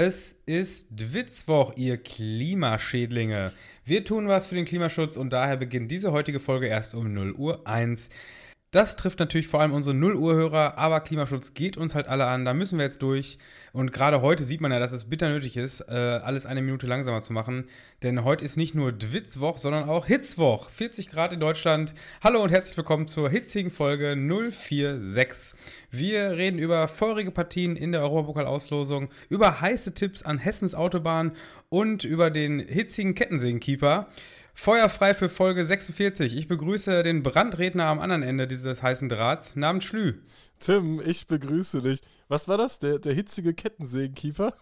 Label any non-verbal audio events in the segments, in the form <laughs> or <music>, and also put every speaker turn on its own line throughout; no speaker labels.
Es ist Dwitzwoch, ihr Klimaschädlinge. Wir tun was für den Klimaschutz und daher beginnt diese heutige Folge erst um 0 Uhr 1. Das trifft natürlich vor allem unsere 0 Uhr Hörer, aber Klimaschutz geht uns halt alle an, da müssen wir jetzt durch. Und gerade heute sieht man ja, dass es bitter nötig ist, äh, alles eine Minute langsamer zu machen. Denn heute ist nicht nur Dwitzwoch, sondern auch Hitzwoch. 40 Grad in Deutschland. Hallo und herzlich willkommen zur hitzigen Folge 046. Wir reden über feurige Partien in der Europapokal-Auslosung, über heiße Tipps an Hessens Autobahn und über den hitzigen Kettensägenkeeper. Feuerfrei für Folge 46. Ich begrüße den Brandredner am anderen Ende dieses heißen Drahts, namens Schlü.
Tim, ich begrüße dich. Was war das? Der, der hitzige Kettensägenkiefer?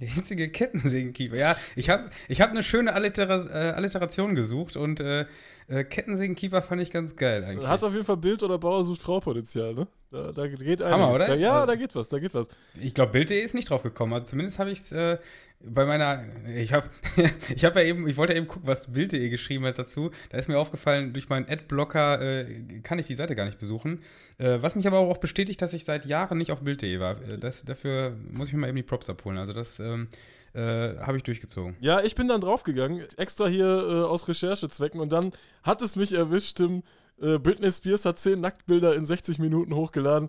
Der hitzige Kettensägenkiefer. Ja, ich habe ich hab eine schöne Allitera äh, Alliteration gesucht und äh, äh, Kettensägenkiefer fand ich ganz geil eigentlich.
Hat auf jeden Fall Bild oder Bauer sucht Frau Potenzial, ne? Da, da geht einiges.
Hammer, oder?
Da, ja, da geht was, da geht was.
Ich glaube, Bild.de ist nicht drauf gekommen. Also zumindest habe ich es äh, bei meiner, ich habe <laughs> ich hab ja eben, ich wollte ja eben gucken, was Bild.de geschrieben hat dazu. Da ist mir aufgefallen, durch meinen Adblocker äh, kann ich die Seite gar nicht besuchen. Äh, was mich aber auch bestätigt, dass ich seit Jahren nicht auf Bild.de war. Äh, das, dafür muss ich mir mal eben die Props abholen. Also das ähm, äh, habe ich durchgezogen.
Ja, ich bin dann draufgegangen, extra hier äh, aus Recherchezwecken und dann hat es mich erwischt, Tim, äh, Britney Spears hat 10 Nacktbilder in 60 Minuten hochgeladen.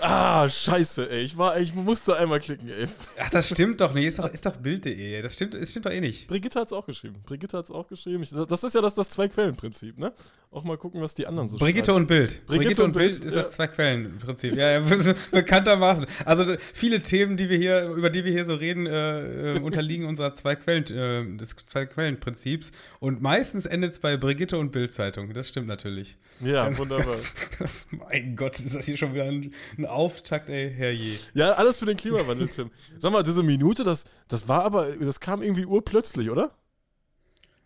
Ah, scheiße, ey. Ich, war, ich musste einmal klicken, ey.
Ach, das stimmt doch nicht. Ist doch, ist doch Bild.de. Das stimmt, das stimmt doch eh nicht.
Brigitte hat es auch geschrieben. Brigitte hat es auch geschrieben. Ich, das ist ja das, das Zwei-Quellen-Prinzip, ne? Auch mal gucken, was die anderen so
Brigitte
schreiben.
und Bild.
Brigitte
Brigitte, und Bild,
Bild,
ist
ja.
das Zwei-Quellen-Prinzip. Ja, ja, <laughs> bekanntermaßen. Also viele Themen, die wir hier, über die wir hier so reden, äh, äh, unterliegen unserer Zwei-Quellen, äh, des Zwei-Quellen-Prinzips. Und meistens endet es bei Brigitte und Bild-Zeitung. Das stimmt natürlich.
Ja,
Ganz-
wunderbar. <laughs>
ganz- ganz- mein Gott, ist das hier schon wieder ein, ein Auftakt, ey, herrje.
Ja, alles für den Klimawandel, Tim. Sag mal, diese Minute, das, das war aber, das kam irgendwie urplötzlich, oder?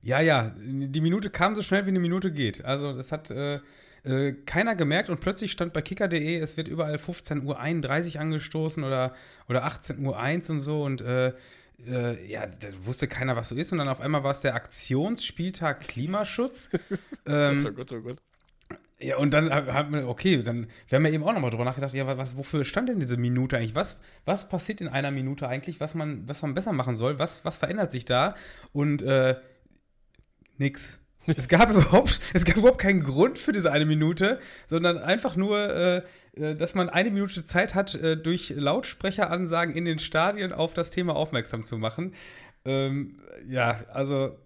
Ja, ja, die Minute kam so schnell, wie eine Minute geht. Also das hat äh, äh, keiner gemerkt und plötzlich stand bei kicker.de, es wird überall 15.31 Uhr angestoßen oder, oder 18.01 Uhr und so und äh, äh, ja, da wusste keiner, was so ist und dann auf einmal war es der Aktionsspieltag Klimaschutz. <laughs> ähm,
oh Gott, oh Gott.
ja, und dann hat man, okay, dann, wir haben ja eben auch nochmal drüber nachgedacht, ja, was, wofür stand denn diese Minute eigentlich? Was, was passiert in einer Minute eigentlich, was man, was man besser machen soll? Was, was verändert sich da? Und äh, nix. Es gab <laughs> überhaupt, es gab überhaupt keinen Grund für diese eine Minute, sondern einfach nur, äh, äh, dass man eine Minute Zeit hat, äh, durch Lautsprecheransagen in den Stadien auf das Thema aufmerksam zu machen. Ähm, ja, also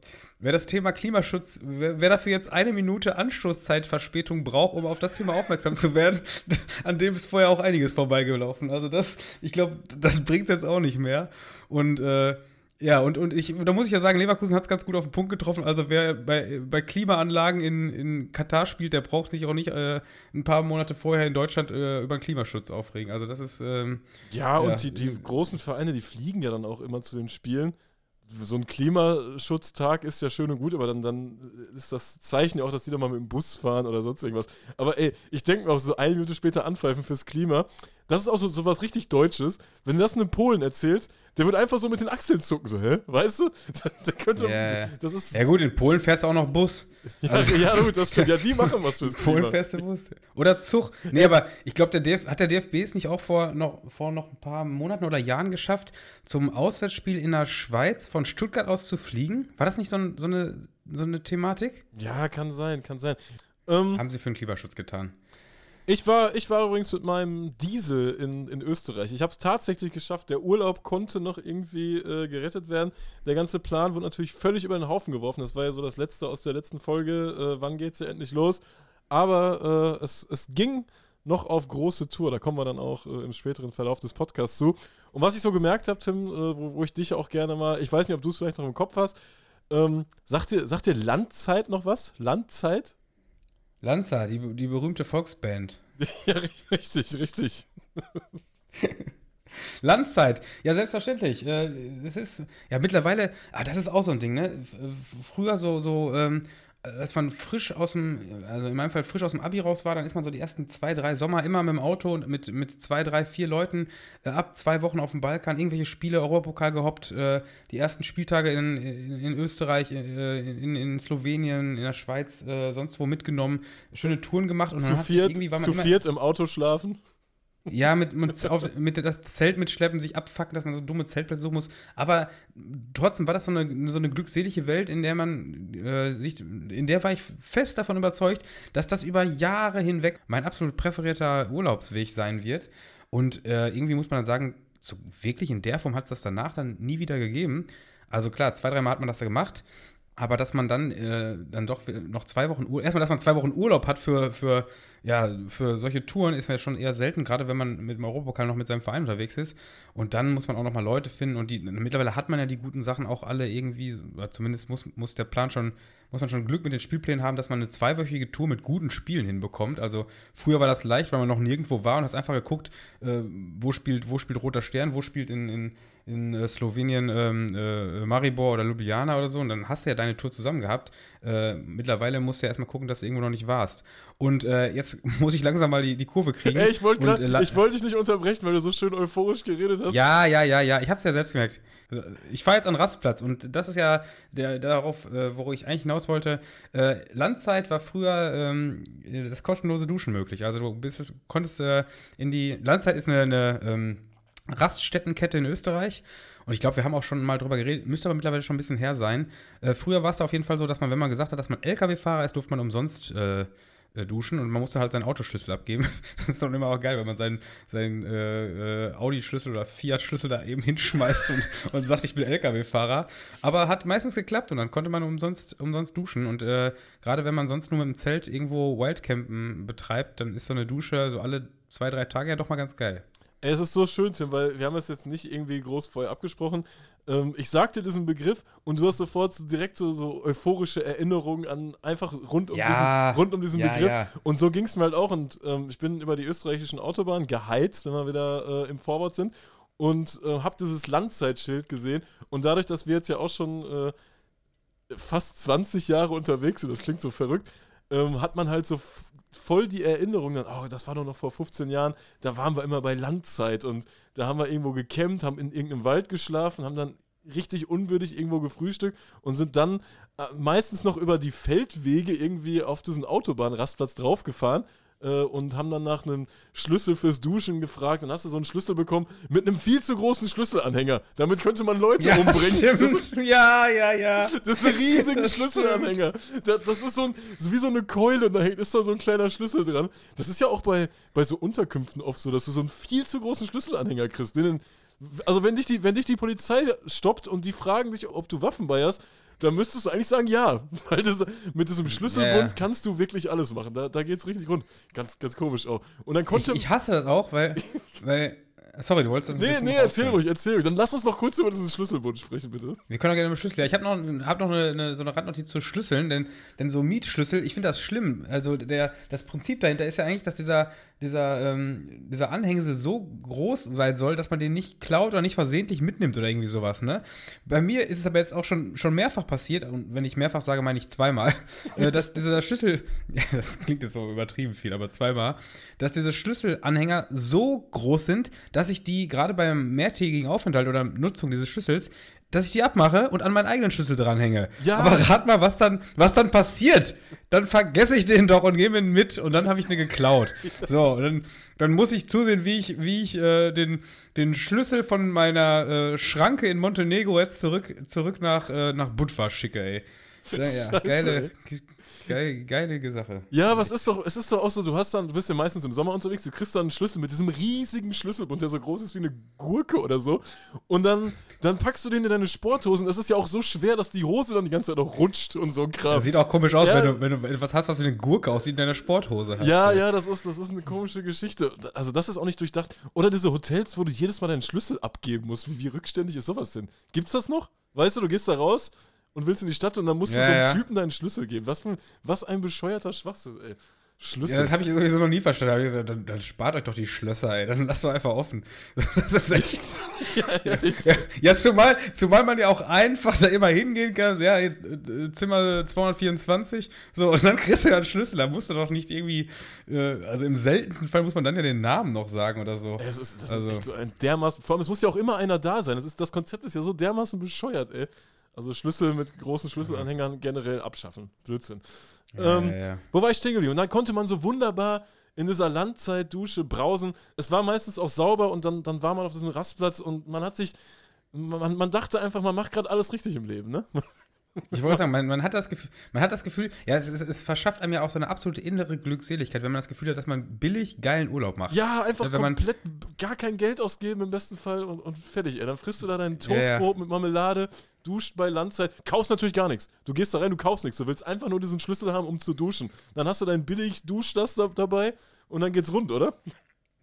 wer das Thema Klimaschutz, wer, wer dafür jetzt eine Minute Anstoßzeitverspätung braucht, um auf das Thema aufmerksam zu werden, <laughs> an dem ist vorher auch einiges vorbeigelaufen. Also das, ich glaube, das bringt jetzt auch nicht mehr. Und äh, ja, und, und ich, da muss ich ja sagen, Leverkusen hat es ganz gut auf den Punkt getroffen. Also wer bei, bei Klimaanlagen in, in Katar spielt, der braucht sich auch nicht äh, ein paar Monate vorher in Deutschland äh, über den Klimaschutz aufregen. Also das ist ähm,
Ja,
Ja.
und die, die großen Vereine, die fliegen ja dann auch immer zu den Spielen. So ein Klimaschutztag ist ja schön und gut, aber dann, dann ist das Zeichen ja auch, dass die doch mal mit dem Bus fahren oder sonst irgendwas. Aber ey, ich denke mir auch so eine Minute später anpfeifen fürs Klima. Das ist auch so, so was richtig Deutsches. Wenn du das einem Polen erzählst, der wird einfach so mit den Achseln zucken, so, hä? Weißt du? <laughs> Da, da könnte,
Ja.
das ist,
ja gut, in Polen fährst du auch noch Bus. <laughs>
Ja,
Also-
ja, gut, das stimmt. Ja, die machen was fürs
In <laughs> Polen
Klima.
fährst du Bus. Oder Zug. Nee, aber ich glaube, der DF, hat der DFB es nicht auch vor noch, vor noch ein paar Monaten oder Jahren geschafft, zum Auswärtsspiel in der Schweiz von Stuttgart aus zu fliegen? War das nicht so, ein, so, eine, so eine Thematik?
Ja, kann sein, kann sein. Ähm,
Haben sie für den Klimaschutz getan.
Ich war, ich war übrigens mit meinem Diesel in, in Österreich. Ich habe es tatsächlich geschafft. Der Urlaub konnte noch irgendwie äh, gerettet werden. Der ganze Plan wurde natürlich völlig über den Haufen geworfen. Das war ja so das Letzte aus der letzten Folge. Äh, wann geht's ja endlich los? Aber äh, es, es ging noch auf große Tour. Da kommen wir dann auch äh, im späteren Verlauf des Podcasts zu. Und was ich so gemerkt habe, Tim, äh, wo, wo ich dich auch gerne mal, ich weiß nicht, ob du es vielleicht noch im Kopf hast, ähm, sagt, dir, sagt dir Landzeit noch was? Landzeit?
Lanza, die, die berühmte Volksband. <laughs>
ja, richtig, richtig. <laughs>
Landzeit, ja, selbstverständlich. Äh, Das ist, ja, mittlerweile, ah, das ist auch so ein Ding, ne? Früher so, so, ähm, als man frisch aus dem, also in meinem Fall frisch aus dem Abi raus war, dann ist man so die ersten zwei, drei Sommer immer mit dem Auto und mit, mit zwei, drei, vier Leuten äh, ab zwei Wochen auf dem Balkan, irgendwelche Spiele, Europapokal gehoppt, äh, die ersten Spieltage in, in, in Österreich, äh, in, in Slowenien, in der Schweiz, äh, sonst wo mitgenommen, schöne Touren gemacht und
Zu viert,
irgendwie war man
zu viert im Auto schlafen.
Ja, mit, mit, auf, mit das Zelt mitschleppen, sich abfacken, dass man so dumme Zeltplätze suchen muss. Aber trotzdem war das so eine, so eine glückselige Welt, in der man äh, sich, in der war ich fest davon überzeugt, dass das über Jahre hinweg mein absolut präferierter Urlaubsweg sein wird. Und äh, irgendwie muss man dann sagen, so wirklich in der Form hat es das danach dann nie wieder gegeben. Also klar, zwei, dreimal hat man das da gemacht, aber dass man dann, äh, dann doch noch zwei Wochen Urlaub, erstmal, dass man zwei Wochen Urlaub hat für, für, ja, für solche Touren, ist ja schon eher selten, gerade wenn man mit dem Europapokal noch mit seinem Verein unterwegs ist. Und dann muss man auch nochmal Leute finden und die, mittlerweile hat man ja die guten Sachen auch alle irgendwie, zumindest muss, muss der Plan schon, muss man schon Glück mit den Spielplänen haben, dass man eine zweiwöchige Tour mit guten Spielen hinbekommt. Also früher war das leicht, weil man noch nirgendwo war und hast einfach geguckt, äh, wo spielt, wo spielt Roter Stern, wo spielt in, in in äh, Slowenien ähm, äh, Maribor oder Ljubljana oder so und dann hast du ja deine Tour zusammen gehabt. Äh, mittlerweile musst du ja erstmal gucken, dass du irgendwo noch nicht warst. Und äh, jetzt <laughs> muss ich langsam mal die, die Kurve kriegen.
Ey, ich wollte äh, wollt dich nicht unterbrechen, weil du so schön euphorisch geredet hast.
Ja, ja, ja, ja. Ich habe es ja selbst gemerkt. Ich fahre jetzt an Rastplatz und das ist ja der, darauf, äh, wo ich eigentlich hinaus wollte. Landzeit war früher ähm, das kostenlose Duschen möglich. Also du bist, konntest in die Landzeit ist eine, eine ähm, Raststättenkette in Österreich. Und ich glaube, wir haben auch schon mal drüber geredet, müsste aber mittlerweile schon ein bisschen her sein. Äh, früher war es auf jeden Fall so, dass man, wenn man gesagt hat, dass man LKW-Fahrer ist, durfte man umsonst äh, äh, duschen und man musste halt seinen Autoschlüssel abgeben. <laughs> das ist dann immer auch geil, wenn man seinen, seinen äh, äh, Audi-Schlüssel oder Fiat-Schlüssel da eben hinschmeißt und, <laughs> und sagt, ich bin LKW-Fahrer. Aber hat meistens geklappt und dann konnte man umsonst, umsonst duschen. Und äh, gerade wenn man sonst nur mit dem Zelt irgendwo Wildcampen betreibt, dann ist so eine Dusche so alle zwei, drei Tage ja doch mal ganz geil.
Es ist so schön, Tim, weil wir haben es jetzt nicht irgendwie groß vorher abgesprochen. Ähm, ich sagte diesen Begriff und du hast sofort so direkt so, so euphorische Erinnerungen an einfach rund um ja, diesen, rund um diesen ja, Begriff. Ja. Und so ging es mir halt auch. Und ähm, ich bin über die österreichischen Autobahnen geheizt, wenn wir wieder äh, im Vorwort sind. Und äh, habe dieses Landzeitschild gesehen. Und dadurch, dass wir jetzt ja auch schon äh, fast 20 Jahre unterwegs sind, das klingt so verrückt, ähm, hat man halt so voll die Erinnerung dann, oh, das war doch noch vor 15 Jahren, da waren wir immer bei Landzeit und da haben wir irgendwo gecampt, haben in irgendeinem Wald geschlafen, haben dann richtig unwürdig irgendwo gefrühstückt und sind dann äh, meistens noch über die Feldwege irgendwie auf diesen Autobahnrastplatz draufgefahren äh, und haben dann nach einem Schlüssel fürs Duschen gefragt. Dann hast du so einen Schlüssel bekommen mit einem viel zu großen Schlüsselanhänger. Damit könnte man Leute ja, umbringen.
Ist, ja, ja, ja.
Das ist ein riesiger Schlüsselanhänger. Das, das, ist so, ein, wie so eine Keule und da ist da so ein kleiner Schlüssel dran. Das ist ja auch bei, bei so Unterkünften oft so, dass du so einen viel zu großen Schlüsselanhänger kriegst. Den, also wenn dich, die, wenn dich die Polizei stoppt und die fragen dich, ob du Waffen bei hast, dann müsstest du eigentlich sagen, ja. <laughs> Weil das, mit diesem Schlüsselbund yeah. kannst du wirklich alles machen. Da, da es richtig rund. Ganz, ganz komisch auch. Und dann konnte.
Ich, ich hasse das auch, weil, <laughs> weil Sorry, du wolltest das
Nee, nee, erzähl ruhig, erzähl ruhig. Dann lass uns noch kurz über diesen Schlüsselbund sprechen, bitte.
Wir können auch gerne über Schlüssel. Ja, ich habe noch, hab noch eine, eine, so eine Randnotiz zu Schlüsseln, denn, denn so Mietschlüssel, ich finde das schlimm. Also der, das Prinzip dahinter ist ja eigentlich, dass dieser, dieser, ähm, dieser Anhängsel so groß sein soll, dass man den nicht klaut oder nicht versehentlich mitnimmt oder irgendwie sowas, ne? Bei mir ist es aber jetzt auch schon, schon mehrfach passiert, und wenn ich mehrfach sage, meine ich zweimal, <laughs> äh, dass dieser Schlüssel, <laughs> ja, das klingt jetzt so übertrieben viel, aber zweimal, dass diese Schlüsselanhänger so groß sind, dass ich die gerade beim mehrtägigen Aufenthalt oder Nutzung dieses Schlüssels dass ich die abmache und an meinen eigenen Schlüssel dranhänge. Ja. Aber rat mal, was dann, was dann passiert. Dann vergesse ich den doch und nehme ihn mit und dann habe ich ihn geklaut. So, dann, dann muss ich zusehen, wie ich, wie ich äh, den, den Schlüssel von meiner äh, Schranke in Montenegro jetzt zurück, zurück nach, äh, nach Budva schicke, ey. Ja, geile, Geil, geile Sache.
Ja, aber es ist doch, es ist doch auch so, du hast dann, du bist ja meistens im Sommer unterwegs, du kriegst dann einen Schlüssel mit diesem riesigen Schlüsselbund, der so groß ist wie eine Gurke oder so. Und dann, dann packst du den in deine Sporthosen. Das ist ja auch so schwer, dass die Hose dann die ganze Zeit noch rutscht und so ein Kram. Das
sieht auch komisch aus, ja. wenn, du, wenn du etwas hast, was wie eine Gurke aussieht in deiner Sporthose hast.
Ja, ja, das ist, das ist eine komische Geschichte. Also, das ist auch nicht durchdacht. Oder diese Hotels, wo du jedes Mal deinen Schlüssel abgeben musst. Wie, wie rückständig ist sowas denn? Gibt's das noch? Weißt du, du gehst da raus, und willst in die Stadt und dann musst ja, du so einem ja. Typen deinen Schlüssel geben. Was, für, was ein bescheuerter Schwachsinn, ey.
Schlüssel. Ja, das habe ich sowieso noch nie verstanden. Gesagt, dann, dann, spart euch doch die Schlösser, ey. Dann lasst doch einfach offen. <laughs> Das ist echt. <laughs> ja, ja, ja, ja, zumal, zumal man ja auch einfach da immer hingehen kann. Ja, äh, Zimmer 224. So, und dann kriegst du ja einen Schlüssel. Da musst du doch nicht irgendwie. Äh, also im seltensten Fall muss man dann ja den Namen noch sagen oder so.
das ist, das also. ist echt so ein dermaßen. Vor allem, es muss ja auch immer einer da sein. Das, ist, das Konzept ist ja so dermaßen bescheuert, ey. Also Schlüssel mit großen Schlüsselanhängern generell abschaffen. Blödsinn. Ja, ähm, ja, ja. Wo war ich stehen geblieben? Und dann konnte man so wunderbar in dieser Landzeitdusche brausen. Es war meistens auch sauber und dann, dann war man auf diesem Rastplatz und man hat sich, man, man dachte einfach, man macht gerade alles richtig im Leben, ne? <laughs>
Ich wollte sagen, man, man, hat das Gefühl, man hat das Gefühl, ja, es, es, es, verschafft einem ja auch so eine absolute innere Glückseligkeit, wenn man das Gefühl hat, dass man billig geilen Urlaub macht.
Ja, einfach
wenn
komplett gar kein Geld ausgeben im besten Fall und, und fertig, ey. Dann frisst du da dein Toastbrot ja, ja. mit Marmelade, duscht bei Landzeit, kaufst natürlich gar nichts. Du gehst da rein, du kaufst nichts. Du willst einfach nur diesen Schlüssel haben, um zu duschen. Dann hast du dein billig Duschdas da, dabei und dann geht's rund, oder?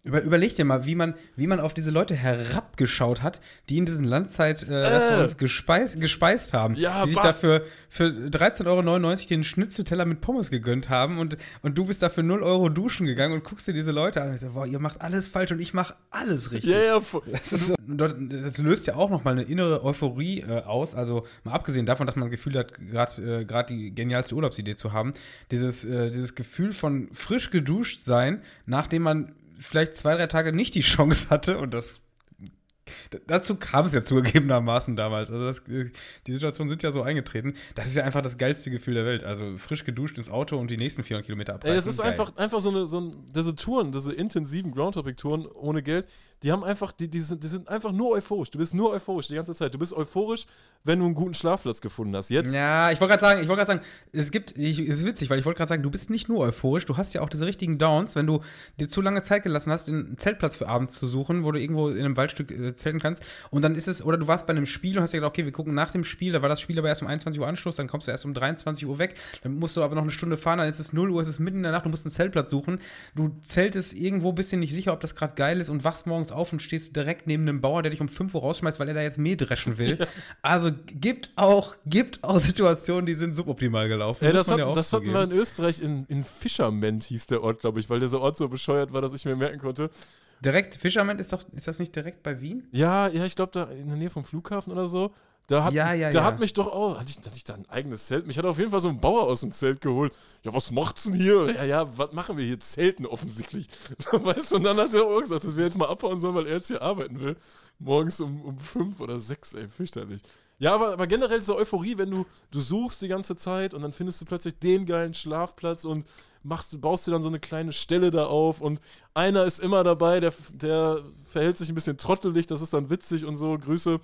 Über, überleg dir mal, wie man, wie man auf diese Leute herabgeschaut hat, die in diesen Landzeit-Restaurants äh, äh. gespeist, gespeist haben. Ja, die sich dafür für 13,99 Euro den Schnitzelteller mit Pommes gegönnt haben und, und du bist dafür 0 Euro duschen gegangen und guckst dir diese Leute an und sagst, boah, ihr macht alles falsch und ich mache alles richtig. Ja, ja. <laughs> Das, so, das, löst ja auch nochmal eine innere Euphorie äh, aus. Also mal abgesehen davon, dass man das Gefühl hat, gerade äh, die genialste Urlaubsidee zu haben. Dieses, äh, dieses Gefühl von frisch geduscht sein, nachdem man vielleicht zwei, drei Tage nicht die Chance hatte und das Dazu kam es ja zugegebenermaßen damals. Also das, die Situationen sind ja so eingetreten. Das ist ja einfach das geilste Gefühl der Welt. Also frisch geduscht ins Auto und die nächsten 400 Kilometer abreißen.
Ey, es ist einfach, einfach so eine, so ein, diese Touren, diese intensiven Groundtopic-Touren ohne Geld, die haben einfach, die, die, sind, die sind einfach nur euphorisch. Du bist nur euphorisch die ganze Zeit. Du bist euphorisch, wenn du einen guten Schlafplatz gefunden hast. Jetzt.
Ja, ich wollte gerade sagen, ich wollte gerade sagen, es gibt, ich, es ist witzig, weil ich wollte gerade sagen, du bist nicht nur euphorisch, du hast ja auch diese richtigen Downs, wenn du dir zu lange Zeit gelassen hast, einen Zeltplatz für abends zu suchen, wo du irgendwo in einem Waldstück äh, zelten kannst. Und dann ist es, oder du warst bei einem Spiel und hast dir gedacht, okay, wir gucken nach dem Spiel, da war das Spiel aber erst um 21 Uhr Anschluss, dann kommst du erst um 23 Uhr weg, dann musst du aber noch eine Stunde fahren, dann ist es 0 Uhr, es ist mitten in der Nacht, du musst einen Zeltplatz suchen. Du zeltest irgendwo, bist dir nicht sicher, ob das gerade geil ist und wachst morgens auf und stehst direkt direkt neben einem Bauer, der dich um 5 Uhr rausschmeißt, weil er da jetzt Mehl dreschen will. Also gibt auch, gibt auch Situationen, die sind suboptimal gelaufen.
Ja, das, hat, ja das hatten wir in Österreich in, in Fischerment hieß der Ort, glaube ich, weil dieser Ort so bescheuert war, dass ich mir merken konnte.
Direkt, Fischerment ist doch, ist das nicht direkt bei Wien?
Ja, ja, ich glaube da in der Nähe vom Flughafen oder so. Da hat, ja, ja, da ja. hat mich doch auch, hatte ich, hatte ich da ein eigenes Zelt? Mich hat auf jeden Fall so ein Bauer aus dem Zelt geholt. Ja, was macht's denn hier? Ja, ja, was machen wir hier? Zelten offensichtlich. <laughs> So, weißt du, und dann hat er auch gesagt, dass wir jetzt mal abhauen sollen, weil er jetzt hier arbeiten will. Morgens um, um fünf oder sechs, ey, fürchterlich. Ja, aber, aber generell so Euphorie, wenn du, du suchst die ganze Zeit und dann findest du plötzlich den geilen Schlafplatz und machst, baust dir dann so eine kleine Stelle da auf und einer ist immer dabei, der, der verhält sich ein bisschen trottelig, das ist dann witzig und so, Grüße.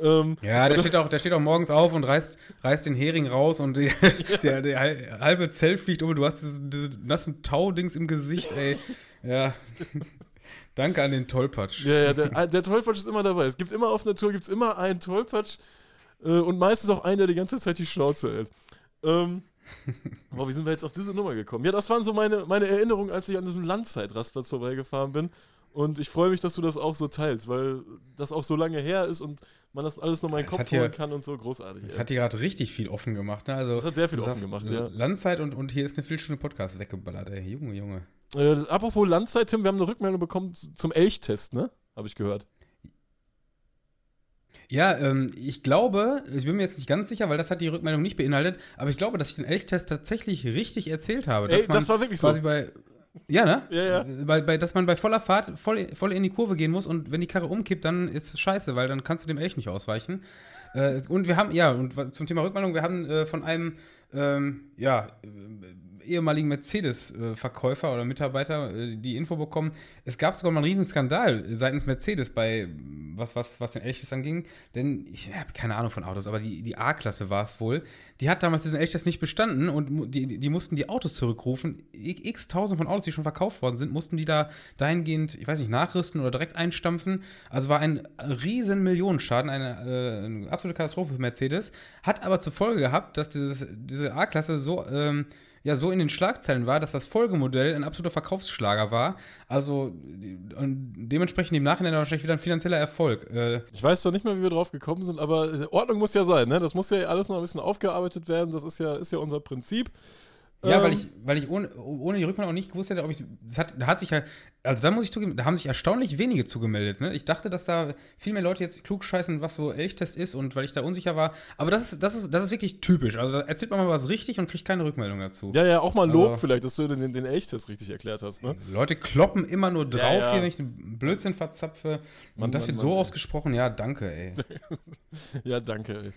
Ähm, ja, der steht, auch, der steht auch morgens auf und reißt, reißt den Hering raus und die, ja. <laughs> <laughs> der, der halbe Zelt fliegt um, du hast diese, diese nassen Taudings im Gesicht, ey. Ja. <laughs> Danke an den Tollpatsch.
Ja, ja, der, der Tollpatsch ist immer dabei. Es gibt immer auf einer Tour gibt's immer einen Tollpatsch äh, und meistens auch einen, der die ganze Zeit die Schnauze hält. Ähm, <laughs> Boah, wie sind wir jetzt auf diese Nummer gekommen? Ja, das waren so meine, meine Erinnerungen, als ich an diesem Landzeitrastplatz vorbeigefahren bin. Und ich freue mich, dass du das auch so teilst, weil das auch so lange her ist und man das alles nochmal in den Kopf holen kann und so großartig.
Das hat hier gerade richtig viel offen gemacht. Ne? Also,
das hat sehr viel offen gemacht, ja.
Landzeit und, und hier ist eine Viertelstunde Podcast weggeballert, ey. Junge, Junge.
Äh, apropos Landzeit, Tim, wir haben eine Rückmeldung bekommen zum Elchtest, ne? Habe ich gehört.
Ja, ähm, ich glaube, ich bin mir jetzt nicht ganz sicher, weil das hat die Rückmeldung nicht beinhaltet, aber ich glaube, dass ich den Elchtest tatsächlich richtig erzählt habe.
Ey, das war wirklich
quasi
so.
Bei, ja, ne?
Ja, ja.
Bei, bei, dass man bei voller Fahrt voll, voll in die Kurve gehen muss und wenn die Karre umkippt, dann ist es scheiße, weil dann kannst du dem Elch nicht ausweichen. Äh, und wir haben, ja, und zum Thema Rückmeldung, wir haben äh, von einem, ähm, ja, ehemaligen Mercedes-Verkäufer oder Mitarbeiter äh, die Info bekommen, es gab sogar mal einen Riesen-Skandal seitens Mercedes bei was, was, was den Elchtest anging. Denn ich habe keine Ahnung von Autos, aber die, die A-Klasse war es wohl. Die hat damals diesen Elchtest nicht bestanden und die, die mussten die Autos zurückrufen. X tausend von Autos, die schon verkauft worden sind, mussten die da dahingehend, ich weiß nicht, nachrüsten oder direkt einstampfen. Also war ein riesen Millionenschaden, eine, äh, eine absolute Katastrophe für Mercedes. Hat aber zur Folge gehabt, dass dieses, diese A-Klasse so ähm, ja so in den Schlagzeilen war, dass das Folgemodell ein absoluter Verkaufsschlager war. Also und dementsprechend im Nachhinein wahrscheinlich wieder ein finanzieller Erfolg.
Äh ich weiß zwar nicht mehr, wie wir drauf gekommen sind, aber Ordnung muss ja sein, ne? Das muss ja alles noch ein bisschen aufgearbeitet werden. Das ist ja, ist ja unser Prinzip.
Ja, ähm, weil ich, weil ich ohne, ohne die Rückmeldung auch nicht gewusst hätte, ob ich. Das hat, da hat sich ja. Also da muss ich zugeben, da haben sich erstaunlich wenige zugemeldet. Ne? Ich dachte, dass da viel mehr Leute jetzt klug scheißen, was so Elchtest ist und weil ich da unsicher war. Aber das ist, das ist, das ist wirklich typisch. Also da erzählt man mal was richtig und kriegt keine Rückmeldung dazu.
Ja, ja, auch mal Lob also, vielleicht, dass du den, den Elchtest richtig erklärt hast. Ne?
Leute kloppen immer nur drauf ja, ja. hier, wenn ich den Blödsinn verzapfe. Und Mann, das Mann, wird Mann, so ey. ausgesprochen. Ja, danke, ey. <laughs>
ja, danke, ey.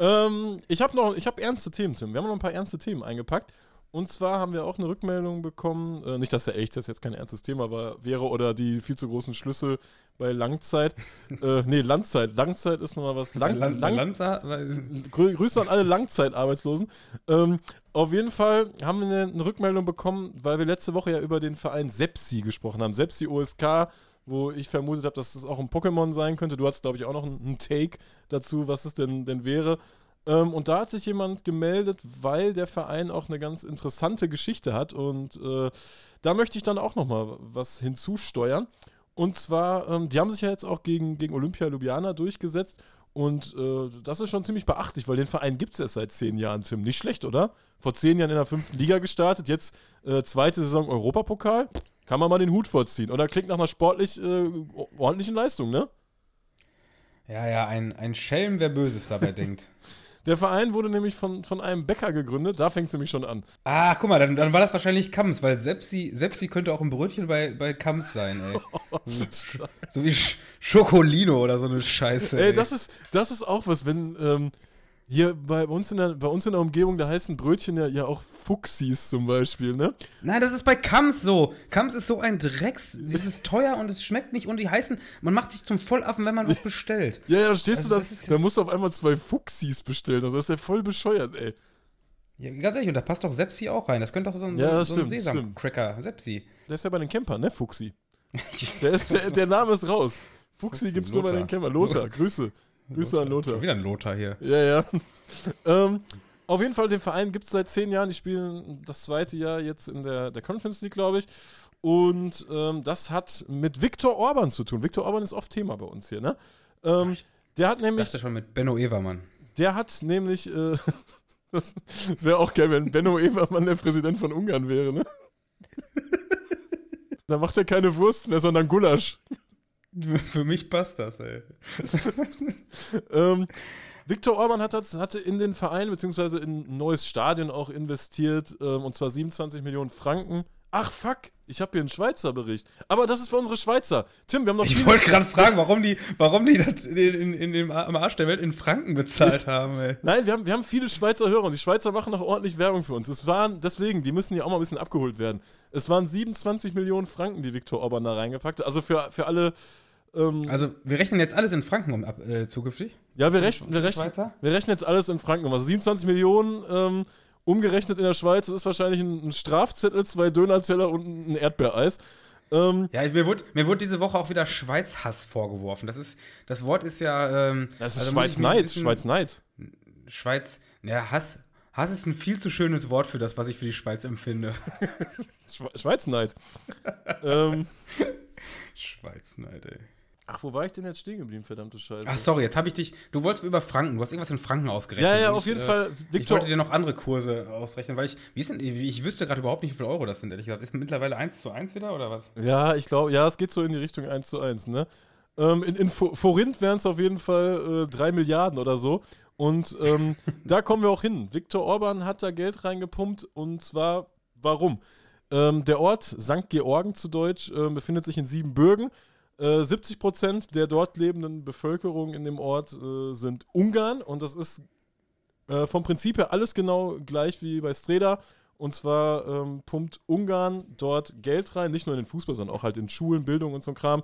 Ähm, ich habe noch, ich habe ernste Themen, Tim. Wir haben noch ein paar ernste Themen eingepackt. Und zwar haben wir auch eine Rückmeldung bekommen, äh, nicht, dass der Elchtest jetzt kein ernstes Thema war, wäre oder die viel zu großen Schlüssel bei Langzeit. <laughs> äh, nee, Landzeit. Langzeit ist nochmal was. Lang,
Lan-
lang,
Lanza,
Grü Grüße an alle Langzeitarbeitslosen. Ähm, auf jeden Fall haben wir eine, eine Rückmeldung bekommen, weil wir letzte Woche ja über den Verein Sepsi gesprochen haben. Sepsi OSK, wo ich vermutet habe, dass das auch ein Pokémon sein könnte. Du hast, glaube ich, auch noch einen, einen Take dazu, was es denn, denn wäre. Ähm, und da hat sich jemand gemeldet, weil der Verein auch eine ganz interessante Geschichte hat. Und äh, da möchte ich dann auch nochmal was hinzusteuern. Und zwar, ähm, die haben sich ja jetzt auch gegen, gegen Olympia Ljubljana durchgesetzt. Und äh, das ist schon ziemlich beachtlich, weil den Verein gibt es erst seit zehn Jahren, Tim. Nicht schlecht, oder? Vor zehn Jahren in der fünften Liga gestartet, jetzt äh, zweite Saison Europapokal. Kann man mal den Hut vorziehen. Oder klingt nach einer sportlich äh, ordentlichen Leistung, ne?
ja, ja, ein, ein Schelm, wer Böses dabei denkt. <laughs>
Der Verein wurde nämlich von, von einem Bäcker gegründet, da fängt es nämlich schon an.
Ah, guck mal, dann, dann war das wahrscheinlich Kams, weil Sepsi, Sepsi könnte auch ein Brötchen bei, bei Kams sein, ey. <laughs> So wie Sch Schokolino oder so eine Scheiße.
Ey, das ist, das ist auch was, wenn ähm, hier bei uns, in der, bei uns in der Umgebung, da heißen Brötchen ja, ja auch Fuchsis zum Beispiel, ne?
Nein, das ist bei Kams so. Kams ist so ein Drecks. Das ist teuer und es schmeckt nicht und die heißen, man macht sich zum Vollaffen, wenn man was bestellt.
Ja, ja, da stehst
Also
du da,
ja-
da musst du auf einmal zwei Fuchsis bestellen. Das ist ja voll bescheuert, ey.
Ja, ganz ehrlich, und da passt doch Sepsi auch rein. Das könnte doch so ein,
Ja,
so, so Sesam-Cracker. Sepsi.
Der ist ja bei den Campern, ne? Fuchsi. <laughs> Der, ist, der, der Name ist raus. Fuchsi
Fuchsi,
gibt's nur bei
Lothar.
den Campern. Lothar, Grüße. Grüße an Lothar.
Schon wieder ein Lothar hier.
Ja, ja. <laughs> ähm, auf jeden Fall, den Verein gibt es seit zehn Jahren. Die spielen das zweite Jahr jetzt in der, der Conference League, glaube ich. Und ähm, das hat mit Viktor Orban zu tun. Viktor Orban ist oft Thema bei uns hier, ne? Ähm, der hat
Ich
nämlich,
dachte schon mit Benno Evermann.
der hat nämlich, äh, <laughs> das wäre auch geil, wenn Benno Evermann der Präsident von Ungarn wäre, ne? <laughs> da macht er keine Wurst mehr, sondern Gulasch. <laughs>
Für mich passt das, ey. <laughs>
ähm, Viktor Orban hat, hatte in den Verein beziehungsweise in ein neues Stadion auch investiert, ähm, und zwar 27 Millionen Franken. Ach fuck, ich habe hier einen Schweizer Bericht. Aber das ist für unsere Schweizer. Tim, wir haben noch
Ich wollte gerade fragen, warum die, warum die das in, in, in dem, am Arsch der Welt in Franken bezahlt <laughs> haben, ey.
Nein, wir haben, wir haben viele Schweizer Hörer und die Schweizer machen noch ordentlich Werbung für uns. Es waren, deswegen, die müssen ja auch mal ein bisschen abgeholt werden. Es waren 27 Millionen Franken, die Viktor Orban da reingepackt hat. Also für, für alle. Ähm,
Also, wir rechnen jetzt alles in Franken um ab, äh, zukünftig.
ja, wir rechnen, wir, rechnen, wir rechnen jetzt alles in Franken um. Also 27 Millionen ähm, umgerechnet in der Schweiz, das ist wahrscheinlich ein, ein Strafzettel, zwei Dönerteller und ein Erdbeereis. Ähm,
Ja, mir wurde, mir wurde diese Woche auch wieder Schweizhass vorgeworfen. Das ist, das Wort ist ja, ähm,
das ist
also
Schweiz Neid. Schweiz Neid.
Schweiz, ja, Hass, Hass ist ein viel zu schönes Wort für das, was ich für die Schweiz empfinde. <laughs>
Schwe Schweiz Neid. ähm, <laughs>
Schweiz-Neid, ey.
Ach, wo war ich denn jetzt stehen geblieben, verdammte Scheiße?
Ach, sorry, jetzt habe ich dich, du wolltest über Franken, du hast irgendwas in Franken ausgerechnet.
ja, ja, auf
ich,
jeden
äh,
Fall.
Ich
Viktor,
wollte dir noch andere Kurse ausrechnen, weil ich, wie ist denn, ich wüsste gerade überhaupt nicht, wie viel Euro das sind, ehrlich gesagt. Ist mittlerweile 1 zu 1 wieder oder was?
Ja, ich glaube, ja, es geht so in die Richtung 1 zu 1, ne? Ähm, in, in Fo- Forint wären es auf jeden Fall äh, 3 Milliarden oder so. Und ähm, <laughs> da kommen wir auch hin. Viktor Orban hat da Geld reingepumpt und zwar, warum? Ähm, der Ort St. Georgen zu Deutsch äh, befindet sich in Siebenbürgen. Äh, 70 Prozent der dort lebenden Bevölkerung in dem Ort äh, sind Ungarn und das ist äh, vom Prinzip her alles genau gleich wie bei Streda. Und zwar ähm, pumpt Ungarn dort Geld rein, nicht nur in den Fußball, sondern auch halt in Schulen, Bildung und so ein Kram.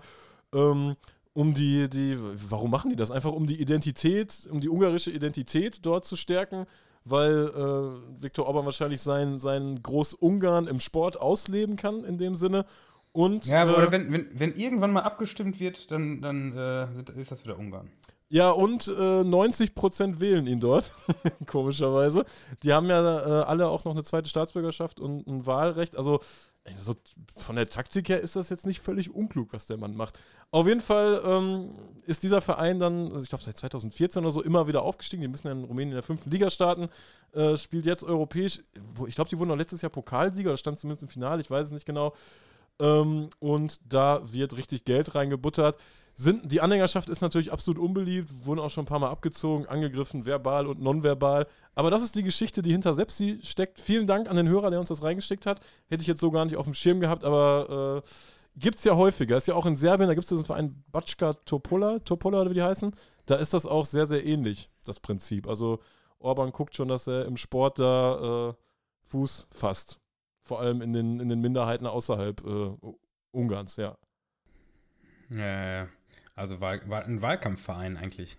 Ähm, um die, die, warum machen die das? Einfach um die Identität, um die ungarische Identität dort zu stärken, weil äh, Viktor Orban wahrscheinlich sein, sein Groß-Ungarn im Sport ausleben kann, in dem Sinne. Und,
Ja, aber
äh,
oder wenn, wenn, wenn irgendwann mal abgestimmt wird, dann, dann äh, ist das wieder Ungarn.
Ja, und äh, 90% wählen ihn dort, <laughs> komischerweise. Die haben ja äh, alle auch noch eine zweite Staatsbürgerschaft und ein Wahlrecht. Also, ey, so von der Taktik her ist das jetzt nicht völlig unklug, was der Mann macht. Auf jeden Fall ähm, ist dieser Verein dann, also ich glaube seit 2014 oder so, immer wieder aufgestiegen. Die müssen ja in Rumänien in der fünften Liga starten. Äh, spielt jetzt europäisch. Ich glaube, die wurden auch letztes Jahr Pokalsieger, das stand zumindest im Finale, ich weiß es nicht genau. Ähm, und da wird richtig Geld reingebuttert. Sind, die Anhängerschaft ist natürlich absolut unbeliebt, wurden auch schon ein paar Mal abgezogen, angegriffen, verbal und nonverbal. Aber das ist die Geschichte, die hinter Sepsi steckt. Vielen Dank an den Hörer, der uns das reingesteckt hat. Hätte ich jetzt so gar nicht auf dem Schirm gehabt, aber äh, gibt es ja häufiger. Ist ja auch in Serbien, da gibt es diesen Verein Batschka Topola, Topola oder wie die heißen. Da ist das auch sehr, sehr ähnlich, das Prinzip. Also Orban guckt schon, dass er im Sport da äh, Fuß fasst. Vor allem in den, in den Minderheiten außerhalb äh, Ungarns, ja.
Ja, ja, ja. Also war, war ein Wahlkampfverein eigentlich.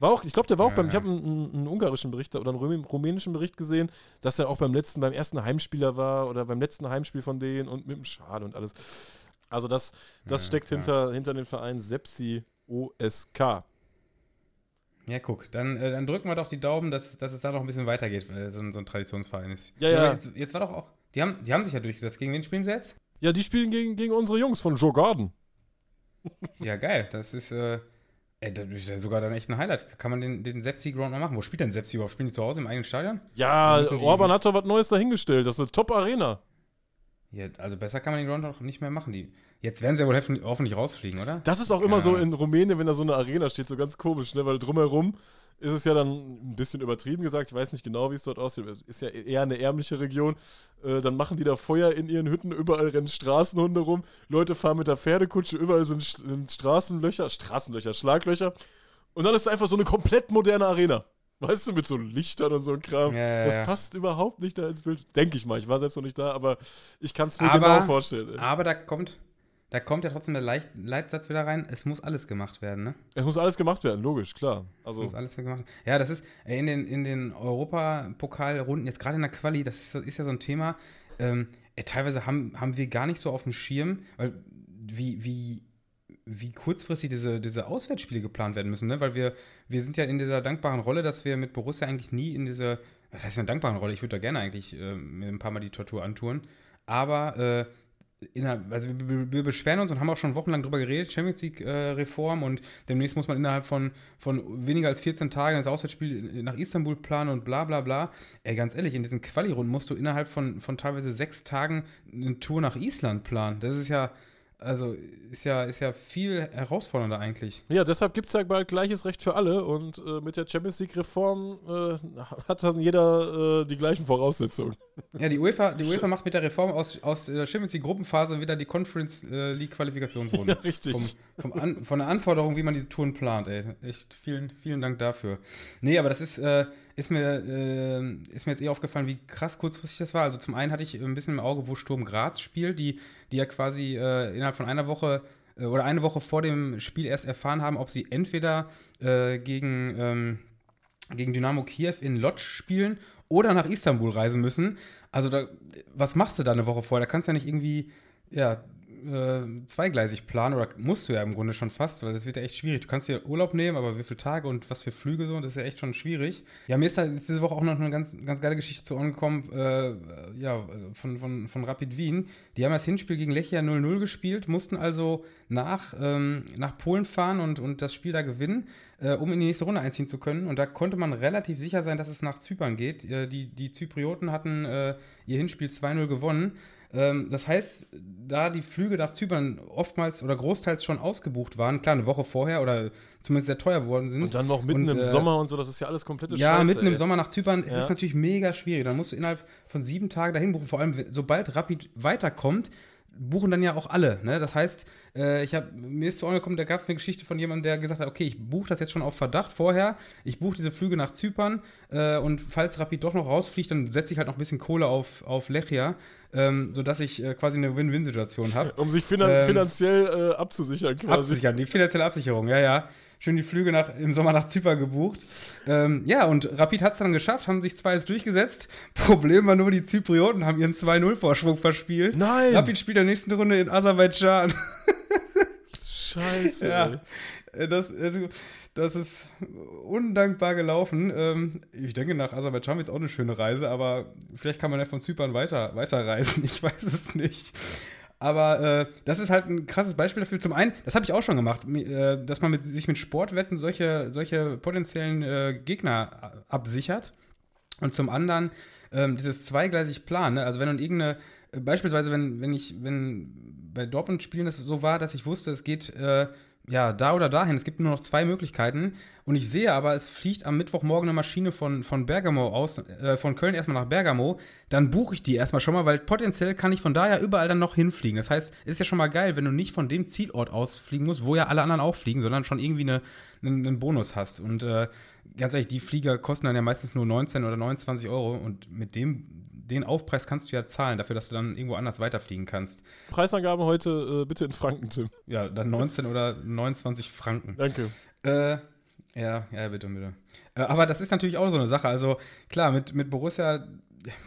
War auch, ich glaube, der war auch
Ja,
beim, ich
ja.
habe einen, einen ungarischen Bericht oder einen rumä- rumänischen Bericht gesehen, dass er auch beim letzten, beim ersten Heimspieler war oder beim letzten Heimspiel von denen und mit dem Schal und alles. Also das, das
Ja,
steckt
klar.
hinter, hinter dem Verein Sepsi OSK.
Ja, guck, dann, äh, dann drücken wir doch die Daumen, dass, dass es da noch ein bisschen weitergeht, weil so, ein- so ein Traditionsverein ist.
Ja, ja.
Jetzt, jetzt war doch auch, die haben, die haben sich ja durchgesetzt. Gegen wen spielen sie jetzt?
Ja, die spielen gegen, gegen unsere Jungs von Joe Garden.
Ja, geil. Das ist, äh, ey, das ist ja sogar dann echt ein Highlight. Kann man den, den Sepsi Ground mal machen? Wo spielt denn Sepsi überhaupt? Spielen die zu Hause im eigenen Stadion?
Ja, Orban hat doch was Neues dahingestellt. Das ist eine Top-Arena.
Ja, also besser kann man den Ground doch nicht mehr machen. Die, jetzt werden sie ja wohl hoffentlich, hoffentlich rausfliegen, oder?
Das ist auch immer
Ja.
so in Rumänien, wenn da so eine Arena steht, so ganz komisch, ne? weil drumherum ist es ja dann ein bisschen übertrieben gesagt. Ich weiß nicht genau, wie es dort aussieht. Es ist ja eher eine ärmliche Region. Äh, dann machen die da Feuer in ihren Hütten, überall rennen Straßenhunde rum. Leute fahren mit der Pferdekutsche, überall sind, sind Straßenlöcher, Straßenlöcher, Schlaglöcher. Und dann ist es einfach so eine komplett moderne Arena. Weißt du, mit so Lichtern und so ein Kram.
Ja, ja,
das
ja.
passt überhaupt nicht da ins Bild. Denke ich mal. Ich war selbst noch nicht da, aber ich kann es mir
Aber-
genau vorstellen. ey.
Aber da kommt, da kommt ja trotzdem der Leicht, Leitsatz wieder rein. Es muss alles gemacht werden, ne?
Es muss alles gemacht werden, logisch, klar.
Es
Also,
muss alles gemacht werden. Ja, das ist in den, in den Europapokalrunden, jetzt gerade in der Quali, das ist, ist ja so ein Thema. Ähm, ey, teilweise haben, haben wir gar nicht so auf dem Schirm, weil wie, wie, wie kurzfristig diese, diese Auswärtsspiele geplant werden müssen, ne? Weil wir, wir sind ja in dieser dankbaren Rolle, dass wir mit Borussia eigentlich nie in diese, was heißt eine dankbaren Rolle? Ich würde da gerne eigentlich äh, ein paar Mal die Tortur antun. Aber äh, innerhalb, also wir, wir, beschweren uns und haben auch schon wochenlang drüber geredet, Champions League-Reform und demnächst muss man innerhalb von, von weniger als 14 Tagen das Auswärtsspiel nach Istanbul planen und bla bla bla. Ey, ganz ehrlich, in diesen Quali-Runden musst du innerhalb von, von teilweise sechs Tagen eine Tour nach Island planen. Das ist ja, also ist ja, ist ja viel herausfordernder eigentlich.
Ja, deshalb gibt es ja bald gleiches Recht für alle und äh, mit der Champions League-Reform äh, hat dann jeder äh, die gleichen Voraussetzungen.
Ja, die UEFA, die UEFA macht mit der Reform aus, aus der Champions League-Gruppenphase wieder die Conference äh, League-Qualifikationsrunde. <laughs>
richtig.
Vom, vom An, von der Anforderung, wie man diese Touren plant, ey. Echt vielen, vielen Dank dafür. Nee, aber das ist, äh, ist, mir, äh, ist mir jetzt eh aufgefallen, wie krass kurzfristig das war. Also zum einen hatte ich ein bisschen im Auge, wo Sturm Graz spielt, die, die ja quasi äh, innerhalb von einer Woche äh, oder eine Woche vor dem Spiel erst erfahren haben, ob sie entweder äh, gegen, ähm, gegen Dynamo Kiew in Lodz spielen oder nach Istanbul reisen müssen. Also da, was machst du da eine Woche vorher? Da kannst du ja nicht irgendwie, ja, äh, zweigleisig planen oder musst du ja im Grunde schon fast, weil das wird ja echt schwierig. Du kannst dir Urlaub nehmen, aber wie viele Tage und was für Flüge so, das ist ja echt schon schwierig. Ja, mir ist halt diese Woche auch noch eine ganz, ganz geile Geschichte zu Ohren gekommen, äh, ja, von, von, von Rapid Wien. Die haben das Hinspiel gegen Lechia 0-0 gespielt, mussten also nach, ähm, nach Polen fahren und, und das Spiel da gewinnen, äh, um in die nächste Runde einziehen zu können. Und da konnte man relativ sicher sein, dass es nach Zypern geht. Äh, die, die Zyprioten hatten äh, ihr Hinspiel 2-0 gewonnen. Ähm, das heißt, da die Flüge nach Zypern oftmals oder großteils schon ausgebucht waren, klar, eine Woche vorher oder zumindest sehr teuer geworden sind.
Und dann noch mitten
Und,
im
äh,
Sommer und so, das ist ja alles komplette
ja,
Scheiße.
mitten im
ey.
Sommer nach Zypern, es
Ja.
ist natürlich mega schwierig. Dann musst du innerhalb von sieben Tagen dahin buchen. Vor allem, sobald Rapid weiterkommt, buchen dann ja auch alle. Ne? Das heißt, äh, ich hab, mir ist zu Ohren gekommen, da gab es eine Geschichte von jemandem, der gesagt hat, okay, ich buche das jetzt schon auf Verdacht vorher. Ich buche diese Flüge nach Zypern äh, und falls Rapid doch noch rausfliegt, dann setze ich halt noch ein bisschen Kohle auf, auf Lechia, ähm, sodass ich äh, quasi eine Win-Win-Situation habe. <laughs>
Um sich finan
Ähm,
finanziell äh, abzusichern quasi.
Absichern, die finanzielle Absicherung, ja, ja. Schön die Flüge nach, im Sommer nach Zypern gebucht. Ähm, ja, und Rapid hat es dann geschafft, haben sich 2-1 durchgesetzt. <laughs> Problem war nur, die Zyprioten haben ihren 2-0-Vorsprung verspielt.
Nein!
Rapid spielt in der nächsten Runde in Aserbaidschan. <laughs>
Scheiße.
Ja. Äh, Das, also, das ist undankbar gelaufen. Ähm, ich denke, nach Aserbaidschan wird es auch eine schöne Reise, aber vielleicht kann man ja von Zypern weiter, weiterreisen. <laughs> Ich weiß es nicht. Aber äh, das ist halt ein krasses Beispiel dafür. Zum einen, das habe ich auch schon gemacht, äh, dass man mit, sich mit Sportwetten solche, solche potenziellen äh, Gegner a- absichert. Und zum anderen ähm, dieses zweigleisig Plan. Ne? Also wenn du irgendeine, äh, beispielsweise wenn, wenn ich, wenn bei Dortmund spielen das so war, dass ich wusste, es geht äh, ja da oder dahin, es gibt nur noch zwei Möglichkeiten. Und ich sehe aber, es fliegt am Mittwochmorgen eine Maschine von, von Bergamo aus, äh, von Köln erstmal nach Bergamo, dann buche ich die erstmal schon mal, weil potenziell kann ich von da ja überall dann noch hinfliegen. Das heißt, ist ja schon mal geil, wenn du nicht von dem Zielort aus fliegen musst, wo ja alle anderen auch fliegen, sondern schon irgendwie eine, einen, einen Bonus hast. Und äh, ganz ehrlich, die Flieger kosten dann ja meistens nur 19 oder 29 Euro und mit dem den Aufpreis kannst du ja zahlen, dafür, dass du dann irgendwo anders weiterfliegen kannst.
Preisangabe heute äh, bitte in Franken, Tim.
Ja, dann 19 oder 29 Franken.
Danke.
Äh, ja, ja, bitte, bitte. Äh, aber das ist natürlich auch so eine Sache. Also klar, mit, mit Borussia,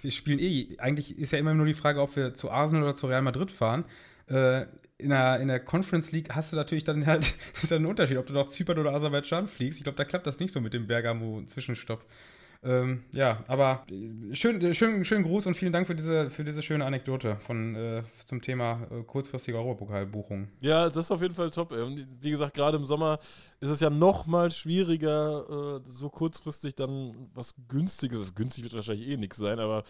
wir spielen eh, eigentlich ist ja immer nur die Frage, ob wir zu Arsenal oder zu Real Madrid fahren. Äh, in der, in der Conference League hast du natürlich dann halt, <laughs> ist ja ein Unterschied, ob du nach Zypern oder Aserbaidschan fliegst. Ich glaube, da klappt das nicht so mit dem Bergamo-Zwischenstopp. Ähm, ja, aber schön, schön, schönen Gruß und vielen Dank für diese, für diese schöne Anekdote von, äh, zum Thema äh, kurzfristige Europapokalbuchung.
Ja, das ist auf jeden Fall top. Ey. Und wie gesagt, gerade im Sommer ist es ja noch mal schwieriger, äh, so kurzfristig dann was Günstiges. Günstig wird wahrscheinlich eh nichts sein, aber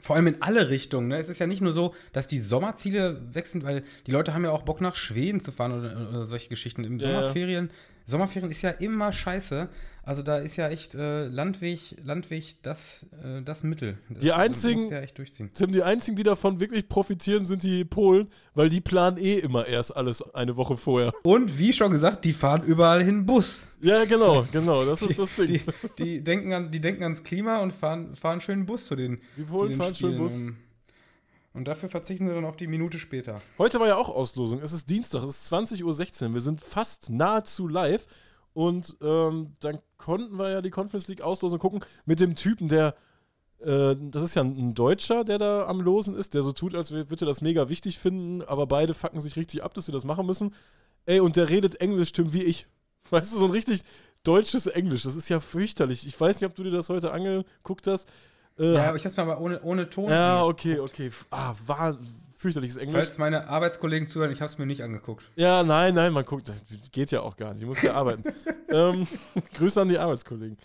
vor allem in alle Richtungen. Ne? Es ist ja nicht nur so, dass die Sommerziele wechseln, weil die Leute haben ja auch Bock nach Schweden zu fahren oder, oder solche Geschichten. Im
Ja, ja.
Sommerferien, Sommerferien ist ja immer scheiße. Also da ist ja echt äh, Landweg, Landweg das, äh, das Mittel. Das,
Die einzigen-
ja echt durchziehen.
Tim, die einzigen, die davon wirklich profitieren, sind die Polen, weil die planen eh immer erst alles eine Woche vorher.
Und wie schon gesagt, die fahren überall hin Bus.
Ja, genau, <laughs> genau, das ist das Ding.
Die, die, denken, an, die denken ans Klima und fahren, fahren schön Bus zu den,
Die
zu
Polen
den
fahren schön
Spielen.
Bus.
Und, dafür verzichten sie dann auf die Minute später.
Heute war ja auch Auslosung. Es ist Dienstag, es ist 20.16 Uhr. Wir sind fast nahezu live. Und ähm, dann konnten wir ja die Conference League Auslosung gucken mit dem Typen, der. Äh, das ist ja ein Deutscher, der da am Losen ist, der so tut, als würde er das mega wichtig finden, aber beide fucken sich richtig ab, dass sie das machen müssen. Ey, und der redet Englisch, Tim, wie ich. <laughs> Weißt du, so ein richtig deutsches Englisch. Das ist ja fürchterlich. Ich weiß nicht, ob du dir das heute angeguckt hast. Äh,
Ja, aber ich hab's mir aber ohne, ohne Ton.
ja, okay, okay. Ah, war fürchterliches Englisch.
Falls meine Arbeitskollegen zuhören, ich habe es mir nicht angeguckt.
Ja, nein, nein, man guckt. Geht ja auch gar nicht. Ich muss ja arbeiten. <laughs> ähm, <laughs> Grüße an die Arbeitskollegen.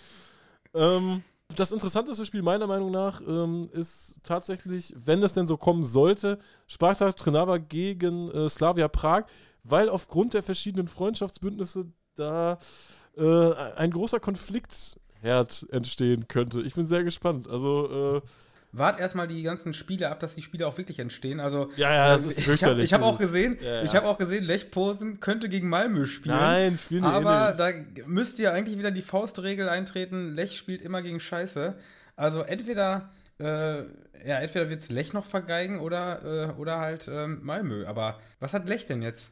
Ähm, das interessanteste Spiel meiner Meinung nach ähm, ist tatsächlich, wenn es denn so kommen sollte, Spartak Trnava gegen äh, Slavia Prag, weil aufgrund der verschiedenen Freundschaftsbündnisse da äh, ein großer Konfliktherd entstehen könnte. Ich bin sehr gespannt. Also, äh,
Wart erstmal die ganzen Spiele ab, dass die Spiele auch wirklich entstehen. Also,
ja, ja, das
ähm,
ist
ich habe
fürchterlich.
ich hab
Das
auch gesehen,
Ja,
ich
ja.
habe auch gesehen, Lech Posen könnte gegen Malmö spielen.
Nein, spielen eh
Aber
nicht.
da müsste ja eigentlich wieder die Faustregel eintreten, Lech spielt immer gegen Scheiße. Also entweder, äh, ja, entweder wird es Lech noch vergeigen oder, äh, oder halt ähm, Malmö. Aber was hat Lech denn jetzt?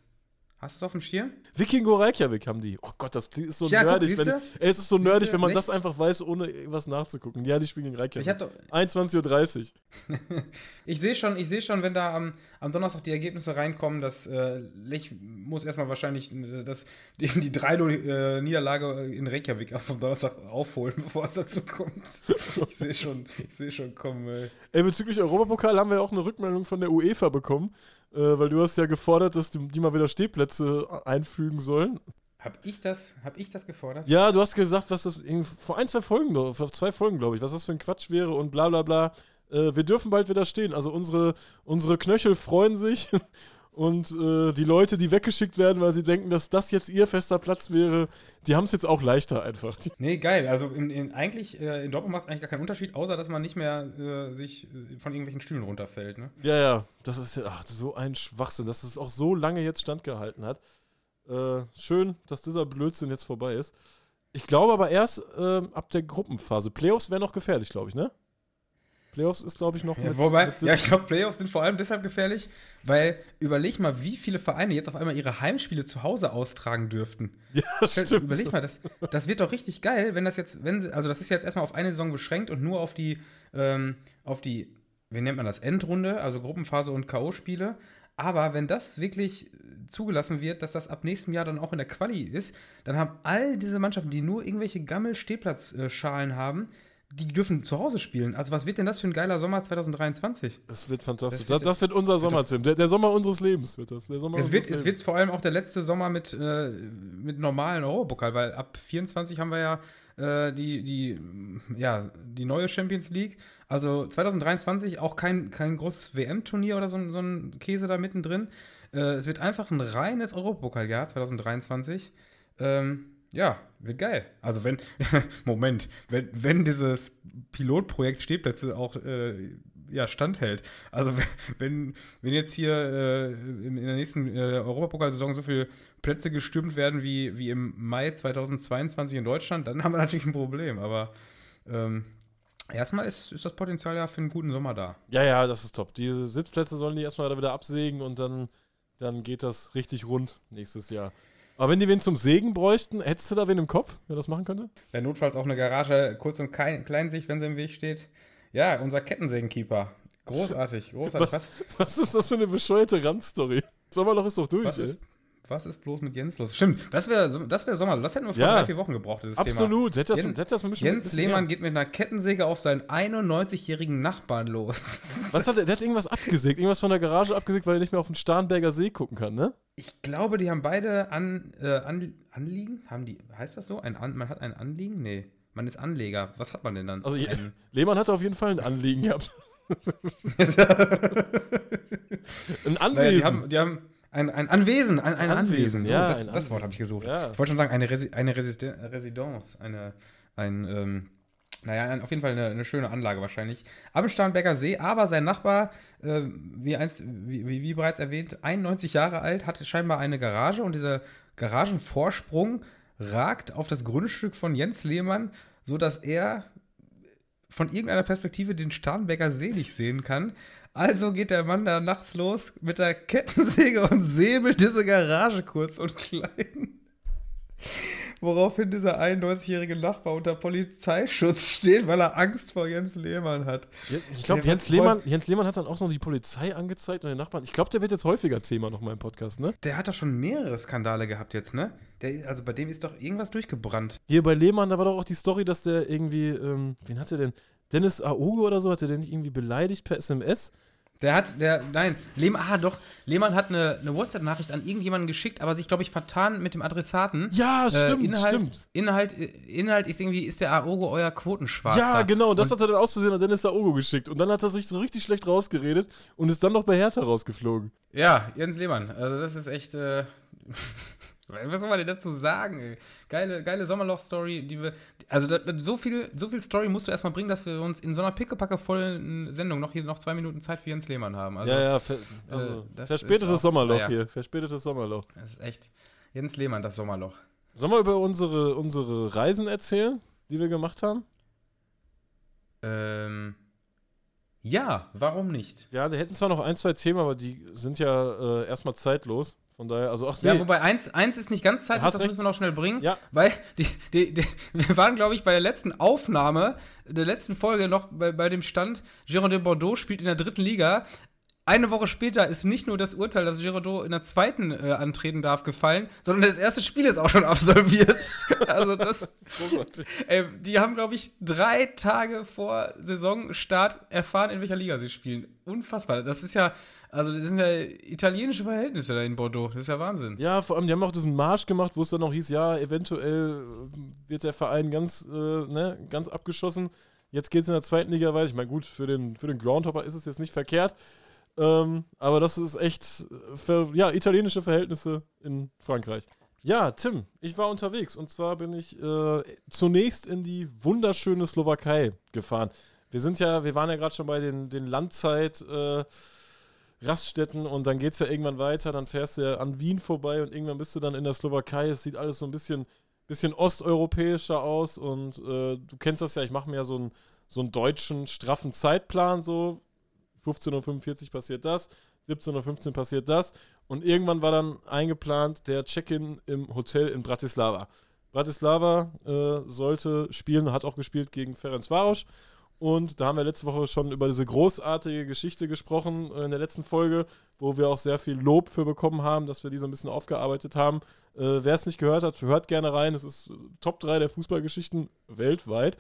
Hast du es auf dem Schirm?
Wikingo Reykjavik haben die. Oh Gott, das ist so
Ja, guck,
nerdig.
siehste?
wenn, es ist so
Siehste,
nerdig, wenn man
Lech-
das einfach weiß, ohne was nachzugucken. Ja, die spielen gegen
Ich,
Reykjavik.
hab doch-
21.30 Uhr. <laughs>
ich sehe schon, ich sehe schon, wenn da am, am Donnerstag die Ergebnisse reinkommen, dass äh, Lech muss erstmal wahrscheinlich äh, das, die, die 3-0-Niederlage in Reykjavik vom Donnerstag aufholen, <laughs> bevor es dazu kommt. Ich sehe schon, ich sehe schon kommen. Ey.
Ey, bezüglich Europapokal haben wir auch eine Rückmeldung von der UEFA bekommen, äh, weil du hast ja gefordert, dass die, die mal wieder Stehplätze einfügen sollen.
Hab ich das, hab ich das gefordert?
Ja, du hast gesagt, was das vor ein, zwei Folgen, vor zwei Folgen, glaube ich, was das für ein Quatsch wäre und bla bla bla. Äh, wir dürfen bald wieder stehen. Also unsere, unsere Knöchel freuen sich <laughs> und äh, die Leute, die weggeschickt werden, weil sie denken, dass das jetzt ihr fester Platz wäre, die haben es jetzt auch leichter einfach.
Nee, geil. Also in, in, eigentlich, äh, in Dortmund macht es eigentlich gar keinen Unterschied, außer dass man nicht mehr äh, sich äh, von irgendwelchen Stühlen runterfällt. Ne?
Ja, ja, das ist ja ach, so ein Schwachsinn, dass es auch so lange jetzt standgehalten hat. Äh, schön, dass dieser Blödsinn jetzt vorbei ist. Ich glaube aber erst ähm, ab der Gruppenphase. Playoffs wären noch gefährlich, glaube ich, ne? Playoffs ist, glaube ich, noch
Ja,
mit,
wobei,
mit
ja, ich glaube, Playoffs sind vor allem deshalb gefährlich, weil überleg mal, wie viele Vereine jetzt auf einmal ihre Heimspiele zu Hause austragen dürften.
ja, stimmt.
Überleg mal, das, das wird doch richtig geil, wenn das jetzt, wenn sie, also das ist jetzt erstmal auf eine Saison beschränkt und nur auf die, ähm, auf die, wie nennt man das, Endrunde, also Gruppenphase und K.O.-Spiele. Aber wenn das wirklich zugelassen wird, dass das ab nächstem Jahr dann auch in der Quali ist, dann haben all diese Mannschaften, die nur irgendwelche Gammel-Stehplatzschalen haben, die dürfen zu Hause spielen. Also was wird denn das für ein geiler Sommer 2023?
Das wird fantastisch.
Das
Das
wird-
wird, das wird unser Sommer, Tim. Der, der Sommer unseres Lebens wird das. Der Sommer
Es wird, es
Lebens.
wird vor allem auch der letzte Sommer mit, äh, mit normalen Europapokal, weil ab 24 haben wir ja äh, die, die, ja, die neue Champions League. Also 2023 auch kein, kein großes WM-Turnier oder so, ein- so ein Käse da mittendrin. Äh, es wird einfach ein reines Europapokaljahr 2023. Ähm, Ja, wird geil. Also wenn, <laughs> Moment, wenn, wenn dieses Pilotprojekt Stehplätze auch äh, ja, standhält. Also <laughs> wenn, wenn jetzt hier äh, in, in, der nächsten äh, Europapokalsaison so viele Plätze gestürmt werden wie, wie im Mai 2022 in Deutschland, dann haben wir <laughs> natürlich ein Problem. Aber ähm, erstmal ist, ist das Potenzial ja für einen guten Sommer da.
Ja, ja, das ist top. Diese Sitzplätze sollen die erstmal wieder absägen und dann, dann geht das richtig rund nächstes Jahr. Aber wenn die wen zum Sägen bräuchten, hättest du da wen im Kopf, der das machen könnte?
Der notfalls auch eine Garage kurz und klein sich, wenn sie im Weg steht. Ja, unser Kettensägenkeeper. Großartig, großartig.
Was, was, ist das für eine bescheuerte Randstory? Sommerloch ist doch durch,
was ey. Was ist bloß mit Jens los? Stimmt, das wäre das wär Sommerloch. Das hätten wir vor
ja,
drei, vier Wochen gebraucht, dieses
absolut. Thema. Absolut.
Jens, das, Jens Lehmann geht mit einer Kettensäge auf seinen 91-jährigen Nachbarn los. <laughs>
Was hat der? Der hat irgendwas abgesägt. Irgendwas von der Garage abgesägt, weil er nicht mehr auf den Starnberger See gucken kann, ne?
Ich glaube, die haben beide an, äh, an, Anliegen. Haben die, heißt das so? Ein an, man hat ein Anliegen? Nee. Man ist Anleger. Was hat man denn dann?
Also, ein, <laughs> Lehmann hatte auf jeden Fall ein Anliegen gehabt. <laughs>
ein Anwesen. Naja, die, haben, die haben ein, ein Anwesen, ein, ein Anwesen. Anwesen. So, ja, das, ein das Wort habe ich gesucht. Ja. Ich wollte schon sagen, eine, Resi eine Residence, eine, ein, ähm, naja, auf jeden Fall eine, eine, schöne Anlage wahrscheinlich. Am Starnberger See, aber sein Nachbar, äh, wie, einst, wie, wie, bereits erwähnt, 91 Jahre alt, hatte scheinbar eine Garage und dieser Garagenvorsprung ragt auf das Grundstück von Jens Lehmann, sodass er von irgendeiner Perspektive den Starnberger See nicht sehen kann. Also geht der Mann da nachts los mit der Kettensäge und säbelt diese Garage kurz und klein. Woraufhin dieser 91-jährige Nachbar unter Polizeischutz steht, weil er Angst vor Jens Lehmann hat.
Ich glaube, Jens Lehmann, Jens Lehmann hat dann auch noch die Polizei angezeigt und den Nachbarn. Ich glaube, der wird jetzt häufiger Thema noch mal im Podcast, ne?
Der hat doch schon mehrere Skandale gehabt jetzt, ne? Der, also bei dem ist doch irgendwas durchgebrannt.
Hier bei Lehmann, da war doch auch die Story, dass der irgendwie, ähm, wen hat er denn? Dennis Aogo oder so, hat er den nicht irgendwie beleidigt per SMS?
Der hat, der, nein, Lehmann, ah doch, Lehmann hat eine, eine WhatsApp-Nachricht an irgendjemanden geschickt, aber sich, glaube ich, vertan mit dem Adressaten.
Ja, stimmt,
äh, Inhalt,
stimmt.
Inhalt, Inhalt ist irgendwie, ist der Aogo euer Quotenschwarzer?
Ja, genau, das und hat er dann auszusehen an Dennis Aogo geschickt. Und dann hat er sich so richtig schlecht rausgeredet und ist dann noch bei Hertha rausgeflogen.
Ja, Jens Lehmann, also das ist echt, äh, Was soll man denn dazu sagen? Ey? Geile, geile Sommerloch-Story, die wir. Also da, so, viel, so viel Story musst du erstmal bringen, dass wir uns in so einer pickepacke vollen Sendung noch hier noch zwei Minuten Zeit für Jens Lehmann haben.
Also, ja, ja, ver, also, äh, verspätetes auch, Sommerloch ja. hier. Verspätetes Sommerloch.
Das ist echt. Jens Lehmann, das Sommerloch.
Sollen wir über unsere, unsere Reisen erzählen, die wir gemacht haben?
Ähm. Ja, warum nicht?
Ja, wir hätten zwar noch ein, zwei Themen, aber die sind ja äh, erstmal zeitlos. Von daher, also ach
nee. Ja, wobei eins, eins ist nicht ganz zeitlos, das müssen wir noch schnell bringen.
Ja.
Weil die, die, die, wir waren, glaube ich, bei der letzten Aufnahme, der letzten Folge noch bei, bei dem Stand, Gérard de Bordeaux spielt in der dritten Liga. Eine Woche später ist nicht nur das Urteil, dass Girardot in der zweiten äh, antreten darf, gefallen, sondern das erste Spiel ist auch schon absolviert. <laughs> also das. ey, die haben, glaube ich, drei Tage vor Saisonstart erfahren, in welcher Liga sie spielen. Unfassbar. Das ist ja, also das sind ja italienische Verhältnisse da in Bordeaux. Das ist ja Wahnsinn.
Ja, vor allem, die haben auch diesen Marsch gemacht, wo es dann noch hieß, ja, eventuell wird der Verein ganz, äh, ne, ganz abgeschossen. Jetzt geht es in der zweiten Liga weiter. Ich meine, gut, für den, für den Groundhopper ist es jetzt nicht verkehrt. Ähm, aber das ist echt, für, ja, italienische Verhältnisse in Frankreich. Ja, Tim, ich war unterwegs und zwar bin ich äh, zunächst in die wunderschöne Slowakei gefahren. Wir sind ja, wir waren ja gerade schon bei den, den Landzeit. Äh, Raststätten und dann geht es ja irgendwann weiter, dann fährst du ja an Wien vorbei und irgendwann bist du dann in der Slowakei. Es sieht alles so ein bisschen, bisschen osteuropäischer aus und äh, du kennst das ja, ich mache mir ja so einen, so einen deutschen, straffen Zeitplan, so 15.45 Uhr passiert das, 17.15 Uhr passiert das und irgendwann war dann eingeplant der Check-in im Hotel in Bratislava. Bratislava äh, sollte spielen, hat auch gespielt gegen Ferenc Varos und da haben wir letzte Woche schon über diese großartige Geschichte gesprochen äh, in der letzten Folge, wo wir auch sehr viel Lob für bekommen haben, dass wir die so ein bisschen aufgearbeitet haben. Äh, Wer es nicht gehört hat, hört gerne rein. Es ist Top 3 der Fußballgeschichten weltweit.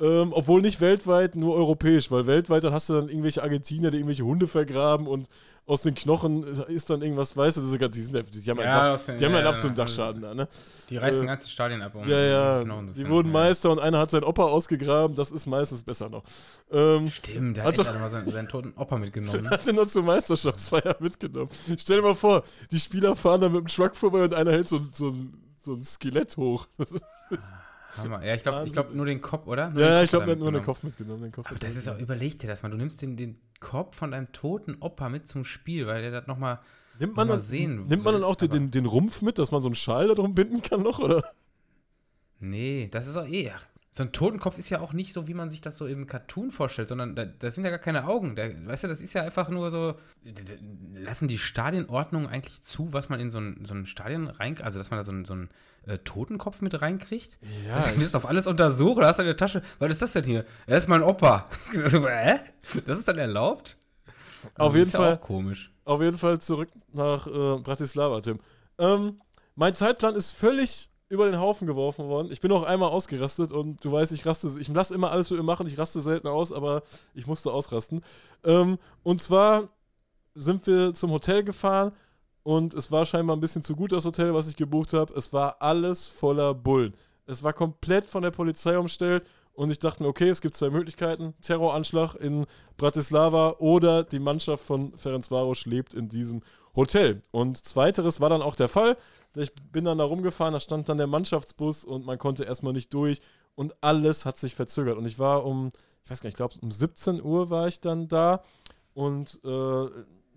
Ähm, obwohl nicht weltweit, nur europäisch, weil weltweit dann hast du dann irgendwelche Argentinier, die irgendwelche Hunde vergraben und aus den Knochen ist dann irgendwas, weißt du, das die, sind, die haben, ja, Dach, den, die haben ja, einen absoluten Dachschaden da, ne?
Die reißen äh, ganze Stadien ab. Um
ja, ja, die, die wurden Meister und einer hat seinen Opa ausgegraben, das ist meistens besser noch.
Ähm, Stimmt, der hat, hat doch, mal seinen, seinen, toten Opa mitgenommen. <laughs>
hat den noch zur Meisterschaftsfeier mitgenommen. Stell dir mal vor, die Spieler fahren da mit dem Truck vorbei und einer hält so, so so ein Skelett hoch. Das ist, das
Hammer. Ja, ich glaube ich glaub nur den Kopf, oder? Nur
ja,
den
ich glaube, er hat nur den
mitgenommen.
Kopf mitgenommen. Den Kopf
Aber das ist auch, überleg dir das mal. Du nimmst den, den Kopf von deinem toten Opa mit zum Spiel, weil der das nochmal.
Nimmt man,
mal
dann,
sehen
nimmt man dann auch den, den, den Rumpf mit, dass man so einen Schal da drum binden kann noch, oder?
Nee, das ist auch eh. Ach, so ein Totenkopf ist ja auch nicht so, wie man sich das so im Cartoon vorstellt, sondern da, das sind ja gar keine Augen. Da, weißt du, das ist ja einfach nur so. Lassen die Stadionordnungen eigentlich zu, was man in so ein, so ein Stadion rein. Also, dass man da so einen, so äh, Totenkopf mit reinkriegt?
Ja,
Also, du bist auf alles untersucht, da hast du in der Tasche. Was ist das denn hier? Er ist mein Opa. <laughs> Hä? Das ist dann erlaubt?
Auf
Das
jeden
ist ja
Fall.
auch komisch.
Auf jeden Fall zurück nach äh, Bratislava, Tim. Ähm, mein Zeitplan ist völlig über den Haufen geworfen worden. Ich bin auch einmal ausgerastet und du weißt, ich raste, ich lasse immer alles mit mir machen, ich raste selten aus, aber ich musste ausrasten. Ähm, und zwar sind wir zum Hotel gefahren und es war scheinbar ein bisschen zu gut, das Hotel, was ich gebucht habe. Es war alles voller Bullen. Es war komplett von der Polizei umstellt und ich dachte mir, okay, es gibt zwei Möglichkeiten: Terroranschlag in Bratislava oder die Mannschaft von Ferencvaros lebt in diesem Hotel. Und zweiteres war dann auch der Fall. Ich bin dann da rumgefahren, da stand dann der Mannschaftsbus und man konnte erstmal nicht durch und alles hat sich verzögert. Und ich war um, ich weiß gar nicht, ich glaube um 17 Uhr war ich dann da und äh,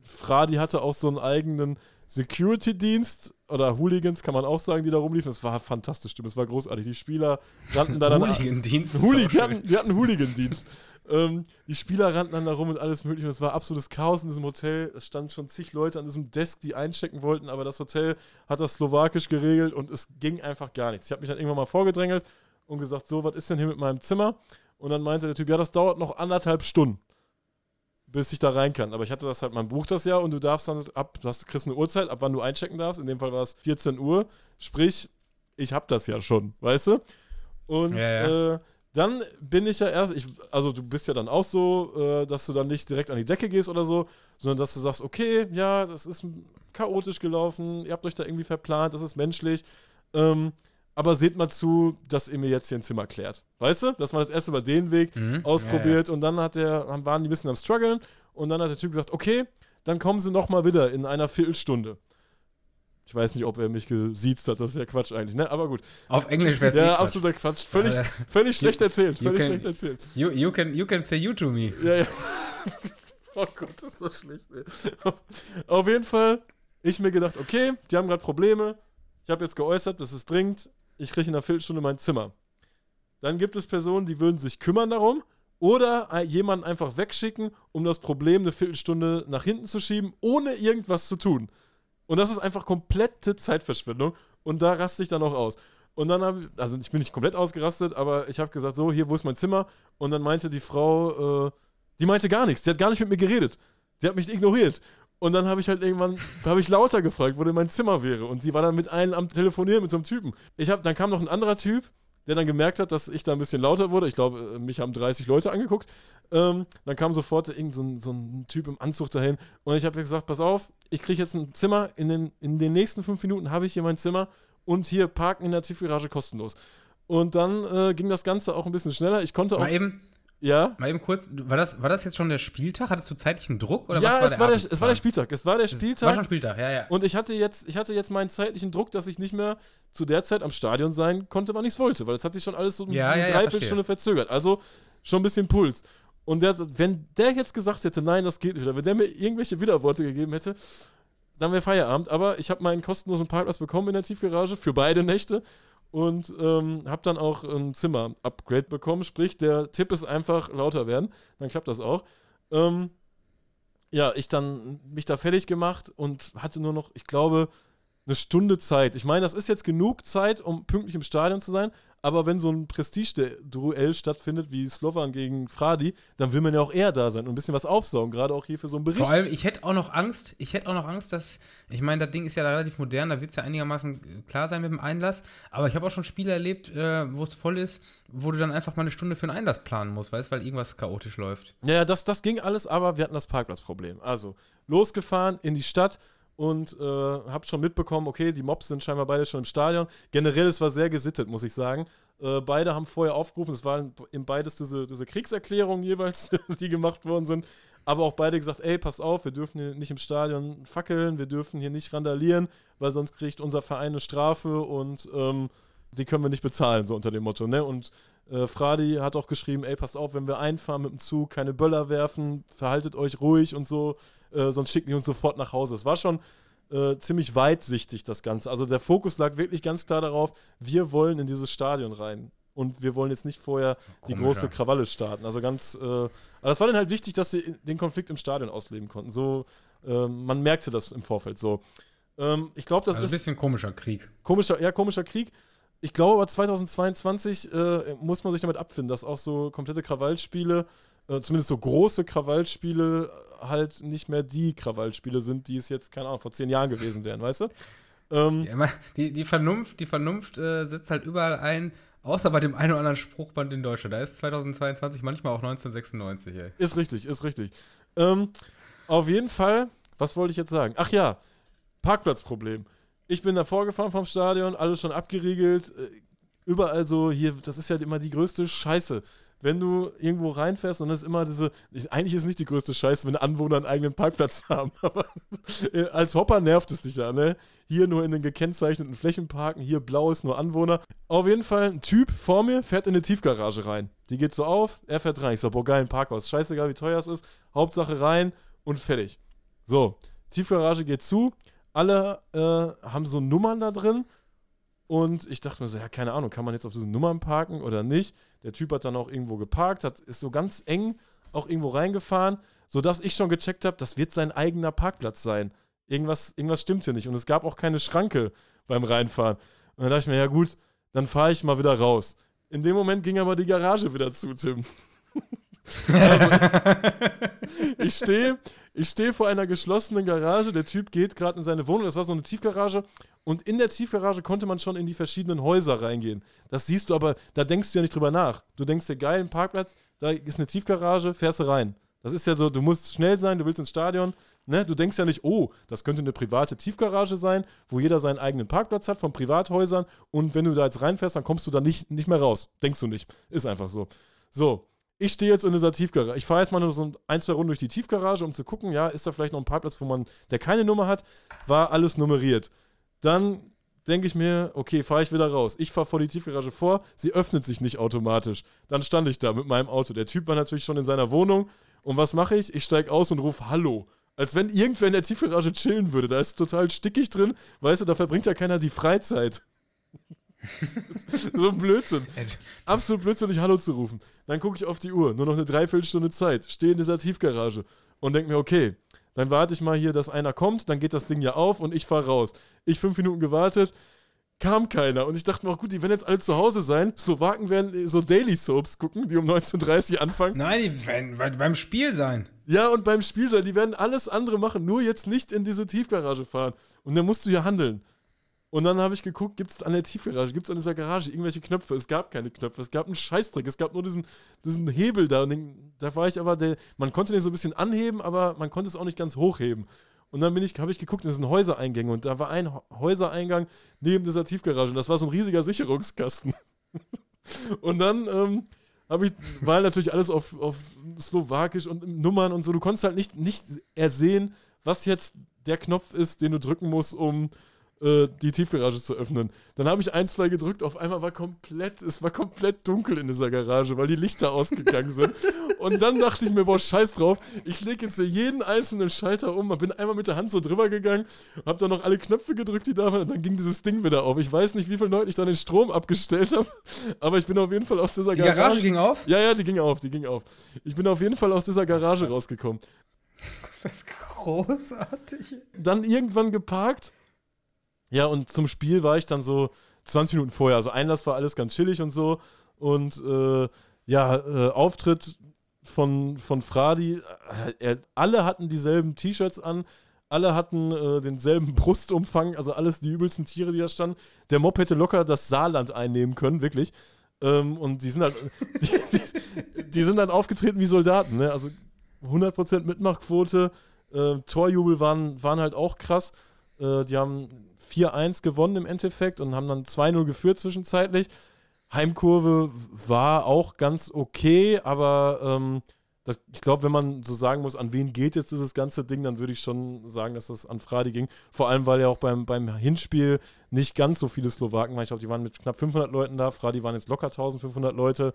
Fradi hatte auch so einen eigenen Security-Dienst oder Hooligans, kann man auch sagen, die da rumliefen. Es war fantastisch, stimmt. Es war großartig. Die Spieler rannten da dann.
Hooligan-Dienst.
Hooli, die, hatten, die hatten Hooligan-Dienst. Ähm, die Spieler rannten dann da rum und alles mögliche. Und es war absolutes Chaos in diesem Hotel. Es standen schon zig Leute an diesem Desk, die einchecken wollten, aber das Hotel hat das slowakisch geregelt und es ging einfach gar nichts. Ich habe mich dann irgendwann mal vorgedrängelt und gesagt, so, was ist denn hier mit meinem Zimmer? Und dann meinte der Typ, ja, das dauert noch anderthalb Stunden, bis ich da rein kann. Aber ich hatte das halt, man bucht das ja und du darfst dann ab, du hast, kriegst eine Uhrzeit, ab wann du einchecken darfst. In dem Fall war es 14 Uhr. Sprich, ich habe das ja schon, weißt du? Und
Ja, ja.
Äh, dann bin ich ja erst, ich, also du bist ja dann auch so, äh, dass du dann nicht direkt an die Decke gehst oder so, sondern dass du sagst, okay, ja, das ist chaotisch gelaufen, ihr habt euch da irgendwie verplant, das ist menschlich. Ähm, aber seht mal zu, dass ihr mir jetzt hier ein Zimmer klärt. Weißt du? Dass man das erst über den Weg
Mhm.
ausprobiert und dann hat der, waren die ein bisschen am struggeln und dann hat der Typ gesagt, okay, dann kommen sie nochmal wieder in einer Viertelstunde. Ich weiß nicht, ob er mich gesiezt hat, das ist ja Quatsch eigentlich, ne? Aber gut.
Auf Englisch wäre es
Ja, absoluter Quatsch. Völlig,
Ja,
völlig schlecht erzählt,
you
völlig
can-
schlecht erzählt.
You, you, can, you can say you to me.
Ja, ja. <laughs> Oh Gott, ist das schlecht, ey. <laughs> Auf jeden Fall, ich mir gedacht, okay, die haben gerade Probleme. Ich habe jetzt geäußert, das ist dringend. Ich kriege in einer Viertelstunde mein Zimmer. Dann gibt es Personen, die würden sich kümmern darum oder jemanden einfach wegschicken, um das Problem eine Viertelstunde nach hinten zu schieben, ohne irgendwas zu tun. Und das ist einfach komplette Zeitverschwendung. Und da raste ich dann auch aus. Und dann habe ich, also ich bin nicht komplett ausgerastet, aber ich habe gesagt, so, hier, wo ist mein Zimmer? Und dann meinte die Frau, äh, die meinte gar nichts, die hat gar nicht mit mir geredet. Die hat mich ignoriert. Und dann habe ich halt irgendwann, habe ich lauter gefragt, wo denn mein Zimmer wäre. Und sie war dann mit einem am Telefonieren, mit so einem Typen. Ich hab, dann kam noch ein anderer Typ, der dann gemerkt hat, dass ich da ein bisschen lauter wurde. Ich glaube, äh, mich haben 30 Leute angeguckt. Ähm, dann kam sofort irgend so ein, so ein Typ im Anzug dahin. Und ich habe gesagt, pass auf, ich kriege jetzt ein Zimmer. In den, in den nächsten fünf Minuten habe ich hier mein Zimmer. Und hier parken in der Tiefgarage kostenlos. Und dann äh, ging das Ganze auch ein bisschen schneller. Ich konnte auch.
Mal eben,
Ja?
mal eben kurz, war das, war das jetzt schon der Spieltag? Hattest du zeitlichen Druck? Oder
ja,
was
es, war der, es war der Spieltag. Es war der
War
Spieltag.
schon Spieltag, ja, ja.
Und ich hatte jetzt, ich hatte jetzt meinen zeitlichen Druck, dass ich nicht mehr zu der Zeit am Stadion sein konnte, wann ich es wollte, weil es hat sich schon alles so
Ja,
eine
ja, ja,
Dreiviertelstunde verzögert. Also schon ein bisschen Puls. Und der, wenn der jetzt gesagt hätte, nein, das geht nicht, oder wenn der mir irgendwelche Widerworte gegeben hätte, dann wäre Feierabend. Aber ich habe meinen kostenlosen Parkplatz bekommen in der Tiefgarage für beide Nächte und ähm, habe dann auch ein Zimmer-Upgrade bekommen. Sprich, der Tipp ist einfach lauter werden. Dann klappt das auch. Ähm, ja, ich dann mich da fertig gemacht und hatte nur noch, ich glaube, eine Stunde Zeit. Ich meine, das ist jetzt genug Zeit, um pünktlich im Stadion zu sein, aber wenn so ein Prestige-Duell stattfindet wie Slovan gegen Fradi, dann will man ja auch eher da sein und ein bisschen was aufsaugen, gerade auch hier für so einen Bericht.
Vor allem, ich hätte auch noch Angst, ich hätte auch noch Angst, dass, ich meine, das Ding ist ja relativ modern, da wird es ja einigermaßen klar sein mit dem Einlass, aber ich habe auch schon Spiele erlebt, äh, wo es voll ist, wo du dann einfach mal eine Stunde für einen Einlass planen musst, weißt, weil irgendwas chaotisch läuft.
Ja, ja, das, das ging alles, aber wir hatten das Parkplatzproblem. Also, losgefahren in die Stadt und äh, hab schon mitbekommen, okay, die Mobs sind scheinbar beide schon im Stadion. Generell, es war sehr gesittet, muss ich sagen. Äh, beide haben vorher aufgerufen, es waren in beides diese, diese Kriegserklärungen jeweils, <laughs> die gemacht worden sind. aber auch beide gesagt, ey, passt auf, wir dürfen hier nicht im Stadion fackeln, wir dürfen hier nicht randalieren, weil sonst kriegt unser Verein eine Strafe und ähm, die können wir nicht bezahlen, so unter dem Motto. Ne? Und äh, Fradi hat auch geschrieben, ey, passt auf, wenn wir einfahren mit dem Zug, keine Böller werfen, verhaltet euch ruhig und so, äh, sonst schicken die uns sofort nach Hause. Es war schon äh, ziemlich weitsichtig, das Ganze. Also der Fokus lag wirklich ganz klar darauf, wir wollen in dieses Stadion rein. Und wir wollen jetzt nicht vorher die große. Krawalle starten. Also ganz, äh, aber das war dann halt wichtig, dass sie den Konflikt im Stadion ausleben konnten. So, äh, man merkte das im Vorfeld so. Ähm, ich glaube, das
Also ein
ist
bisschen komischer Krieg.
komischer, ja, komischer Krieg. Ich glaube aber 2022 äh, muss man sich damit abfinden, dass auch so komplette Krawallspiele, äh, zumindest so große Krawallspiele, äh, halt nicht mehr die Krawallspiele sind, die es jetzt, keine Ahnung, vor zehn Jahren gewesen wären, weißt du? Ähm,
Ja, die, die Vernunft, die Vernunft äh, setzt halt überall ein, außer bei dem einen oder anderen Spruchband in Deutschland. Da ist 2022 manchmal auch 1996, ey.
Ist richtig, ist richtig. Ähm, auf jeden Fall, was wollte ich jetzt sagen? Ach ja, Parkplatzproblem. Ich bin da vorgefahren vom Stadion, alles schon abgeriegelt. äh, Überall so, hier, das ist ja immer die größte Scheiße. Wenn du irgendwo reinfährst und das ist immer diese, ich- eigentlich ist nicht die größte Scheiße, wenn Anwohner einen eigenen Parkplatz <laughs> haben, aber äh, als Hopper nervt es dich ja, ne? Hier nur in den gekennzeichneten Flächen parken, hier blau ist nur Anwohner. Auf jeden Fall, ein Typ vor mir fährt in eine Tiefgarage rein. Die geht so auf, er fährt rein. Ich sag, boah, geil, ein Parkhaus. Scheißegal, wie teuer es ist. Hauptsache rein und fertig. So, Tiefgarage geht zu. Alle äh, haben so Nummern da drin. Und ich dachte mir so, ja, keine Ahnung, kann man jetzt auf diesen Nummern parken oder nicht? Der Typ hat dann auch irgendwo geparkt, hat, ist so ganz eng auch irgendwo reingefahren, sodass ich schon gecheckt habe, das wird sein eigener Parkplatz sein. Irgendwas, irgendwas stimmt hier nicht. Und es gab auch keine Schranke beim Reinfahren. Und dann dachte ich mir, ja gut, dann fahre ich mal wieder raus. In dem Moment ging aber die Garage wieder zu, Tim. Also, <laughs> ich stehe ich stehe vor einer geschlossenen Garage. Der Typ geht gerade in seine Wohnung. Das war so eine Tiefgarage. Und in der Tiefgarage konnte man schon in die verschiedenen Häuser reingehen. Das siehst du aber, da denkst du ja nicht drüber nach. Du denkst dir, geil, ein Parkplatz, da ist eine Tiefgarage, fährst du rein. Das ist ja so, du musst schnell sein, du willst ins Stadion. Ne? Du denkst ja nicht, oh, das könnte eine private Tiefgarage sein, wo jeder seinen eigenen Parkplatz hat von Privathäusern. Und wenn du da jetzt reinfährst, dann kommst du da nicht, nicht mehr raus. Denkst du nicht. Ist einfach so. So, ich stehe jetzt in dieser Tiefgarage. Ich fahre jetzt mal nur so ein, zwei Runden durch die Tiefgarage, um zu gucken, ja, ist da vielleicht noch ein Parkplatz, wo man, der keine Nummer hat, war alles nummeriert. Dann denke ich mir, okay, fahre ich wieder raus. Ich fahre vor die Tiefgarage vor, sie öffnet sich nicht automatisch. Dann stand ich da mit meinem Auto. Der Typ war natürlich schon in seiner Wohnung. Und was mache ich? Ich steige aus und rufe Hallo. Als wenn irgendwer in der Tiefgarage chillen würde. Da ist total stickig drin. Weißt du, da verbringt ja keiner die Freizeit. <laughs> so ein Blödsinn. Absolut blödsinnig, Hallo zu rufen. Dann gucke ich auf die Uhr, nur noch eine Dreiviertelstunde Zeit, stehe in dieser Tiefgarage und denke mir, okay, dann warte ich mal hier, dass einer kommt, dann geht das Ding ja auf und ich fahre raus. Ich fünf Minuten gewartet, kam keiner. Und ich dachte mir auch, gut, die werden jetzt alle zu Hause sein. Slowaken werden so Daily Soaps gucken, die um 19.30 Uhr anfangen.
Nein, die werden beim Spiel sein.
Ja, und beim Spiel sein, die werden alles andere machen, nur jetzt nicht in diese Tiefgarage fahren. Und dann musst du hier handeln. Und dann habe ich geguckt, gibt es an der Tiefgarage, gibt es an dieser Garage irgendwelche Knöpfe? Es gab keine Knöpfe, es gab einen Scheißdreck, es gab nur diesen, diesen Hebel da. Und den, da war ich aber, der, man konnte den so ein bisschen anheben, aber man konnte es auch nicht ganz hochheben. Und dann ich, habe ich geguckt, das sind Häusereingänge und da war ein Häusereingang neben dieser Tiefgarage und das war so ein riesiger Sicherungskasten. <laughs> und dann ähm, habe ich, war halt natürlich alles auf, auf Slowakisch und Nummern und so. Du konntest halt nicht, nicht ersehen, was jetzt der Knopf ist, den du drücken musst, um äh, die Tiefgarage zu öffnen. Dann habe ich ein, zwei gedrückt, auf einmal war komplett, es war komplett dunkel in dieser Garage, weil die Lichter <laughs> ausgegangen sind. Und dann dachte ich mir, boah, scheiß drauf, ich lege jetzt hier jeden einzelnen Schalter um, bin einmal mit der Hand so drüber gegangen, habe dann noch alle Knöpfe gedrückt, die da waren, und dann ging dieses Ding wieder auf. Ich weiß nicht, wie viel Leute ich dann den Strom abgestellt habe, <laughs> aber ich bin auf jeden Fall aus dieser
Die Garage ging auf?
ja, ja, die ging auf, die ging auf. Ich bin auf jeden Fall aus dieser Garage rausgekommen. <laughs>
Das ist großartig.
Dann irgendwann geparkt. Ja, und zum Spiel war ich dann so 20 Minuten vorher. Also Einlass war alles ganz chillig und so. Und äh, ja, äh, Auftritt von, von Fradi. Äh, er, alle hatten dieselben T-Shirts an. Alle hatten äh, denselben <laughs> Brustumfang. Also alles die übelsten Tiere, die da standen. Der Mob hätte locker das Saarland einnehmen können, wirklich. Ähm, und die sind halt, <laughs> die, die, die sind dann aufgetreten wie Soldaten, ne? Also 100% Mitmachquote. Äh, Torjubel waren, waren halt auch krass. Äh, die haben 4-1 gewonnen im Endeffekt und haben dann 2-0 geführt zwischenzeitlich. Heimkurve war auch ganz okay, aber ähm, das, ich glaube, wenn man so sagen muss, an wen geht jetzt dieses ganze Ding, dann würde ich schon sagen, dass das an Fradi ging. Vor allem, weil ja auch beim, beim Hinspiel nicht ganz so viele Slowaken waren. Ich glaube, die waren mit knapp 500 Leuten da. Fradi waren jetzt locker 1500 Leute.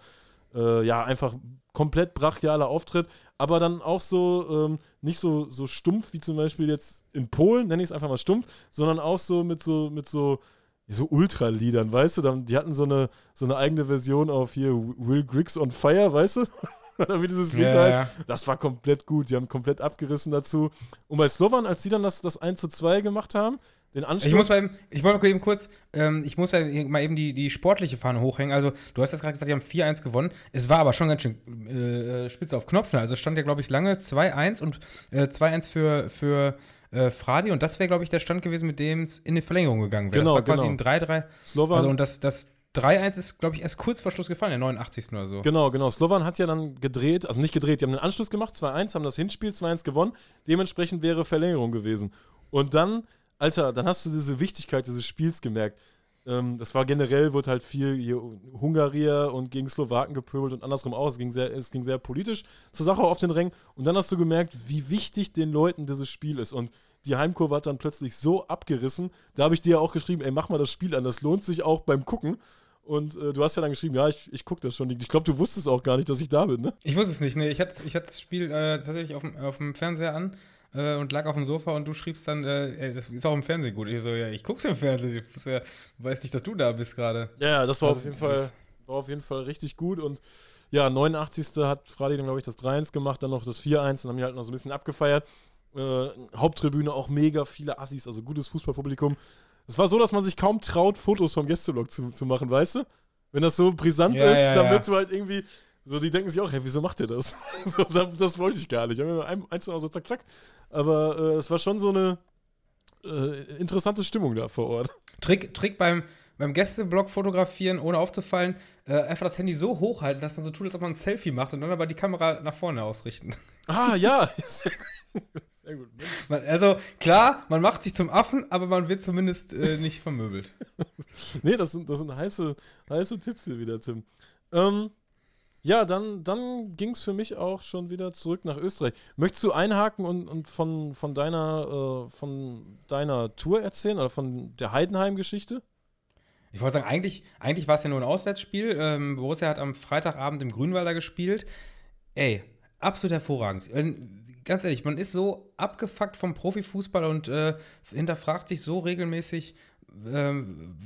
Äh, ja, einfach komplett brachialer Auftritt, aber dann auch so ähm, nicht so, so stumpf wie zum Beispiel jetzt in Polen, nenne ich es einfach mal stumpf, sondern auch so mit so, mit so so Ultra-Liedern, weißt du? Die hatten so eine, so eine eigene Version auf hier Will Griggs on Fire, weißt du? <laughs> Oder wie dieses Lied ja, heißt. Ja. Das war komplett gut. Die haben komplett abgerissen dazu. Und bei Slovan, als sie dann das, das 1 zu 2 gemacht haben, den Anschluss.
Ich muss mal eben, ich wollte eben kurz, ähm, ich muss ja mal eben die, die sportliche Fahne hochhängen. Also, du hast das gerade gesagt, die haben 4-1 gewonnen. Es war aber schon ganz schön äh, spitze auf Knopf. Ne? Also, stand ja, glaube ich, lange 2-1 und äh, 2-1 für, für äh, Fradi. Und das wäre, glaube ich, der Stand gewesen, mit dem es in die Verlängerung gegangen wäre.
Genau,
das war
quasi
genau. ein 3-3.
Slovan.
Also, und das, das 3-1 ist, glaube ich, erst kurz vor Schluss gefallen, der 89. oder so.
Genau, genau. Slovan hat ja dann gedreht, also nicht gedreht, die haben den Anschluss gemacht, 2-1, haben das Hinspiel 2-1 gewonnen. Dementsprechend wäre Verlängerung gewesen. Und dann, Alter, dann hast du diese Wichtigkeit dieses Spiels gemerkt. Ähm, das war generell, wurde halt viel Hungarier und gegen Slowaken gepöbelt und andersrum auch. Es ging, sehr, es ging sehr politisch zur Sache auf den Rängen. Und dann hast du gemerkt, wie wichtig den Leuten dieses Spiel ist. Und die Heimkurve hat dann plötzlich so abgerissen. Da habe ich dir ja auch geschrieben, ey, mach mal das Spiel an, das lohnt sich auch beim Gucken. Und äh, du hast ja dann geschrieben, ja, ich, ich gucke das schon. Ich glaube, du wusstest auch gar nicht, dass ich da bin, ne?
Ich wusste es nicht, ne. Ich hatte, ich das Spiel äh, tatsächlich auf dem Fernseher an äh, und lag auf dem Sofa und du schriebst dann, äh, das ist auch im Fernsehen gut. Ich so, ja, ich guck's im Fernsehen. Ich ja, weiß nicht, dass du da bist gerade.
Ja, das war also, auf jeden Fall, war auf jeden Fall richtig gut und ja, 89. hat Fradi dann, glaube ich, das 3-1 gemacht, dann noch das 4-1, dann haben die halt noch so ein bisschen abgefeiert. Äh, Haupttribüne auch mega viele Assis, also gutes Fußballpublikum. Es war so, dass man sich kaum traut, Fotos vom Gästeblock zu, zu machen, weißt du? Wenn das so brisant ja, ist, ja, dann ja. wird du halt irgendwie, so, die denken sich auch, hey, wieso macht ihr das? <laughs> so, das, das, wollte ich gar nicht. Ich habe mir ein, eins so zack, zack. Aber äh, es war schon so eine äh, interessante Stimmung da vor Ort.
Trick, Trick beim, beim Gästeblock fotografieren, ohne aufzufallen, äh, einfach das Handy so hochhalten, dass man so tut, als ob man ein Selfie macht und dann aber die Kamera nach vorne ausrichten.
Ah, ja. <laughs>
Sehr gut. Man, also klar, man macht sich zum Affen, aber man wird zumindest äh, nicht vermöbelt. <laughs>
nee, das sind, das sind heiße, heiße Tipps hier wieder, Tim. Ähm, ja, dann, dann ging es für mich auch schon wieder zurück nach Österreich. Möchtest du einhaken und, und von, von, deiner, äh, von deiner Tour erzählen oder von der Heidenheim-Geschichte?
Ich wollte sagen, eigentlich, eigentlich war es ja nur ein Auswärtsspiel. Ähm, Borussia hat am Freitagabend im Grünwalder gespielt. Ey, absolut hervorragend ganz ehrlich, man ist so abgefuckt vom Profifußball und äh, hinterfragt sich so regelmäßig, äh,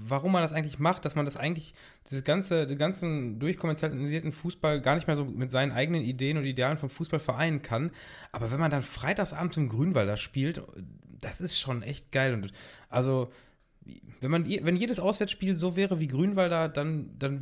warum man das eigentlich macht, dass man das eigentlich, diese ganze, den ganzen durchkommerzialisierten Fußball gar nicht mehr so mit seinen eigenen Ideen und Idealen vom Fußball vereinen kann. Aber wenn man dann freitagsabends im Grünwalder spielt, das ist schon echt geil. Und also, wenn man, wenn jedes Auswärtsspiel so wäre wie Grünwalder, dann, dann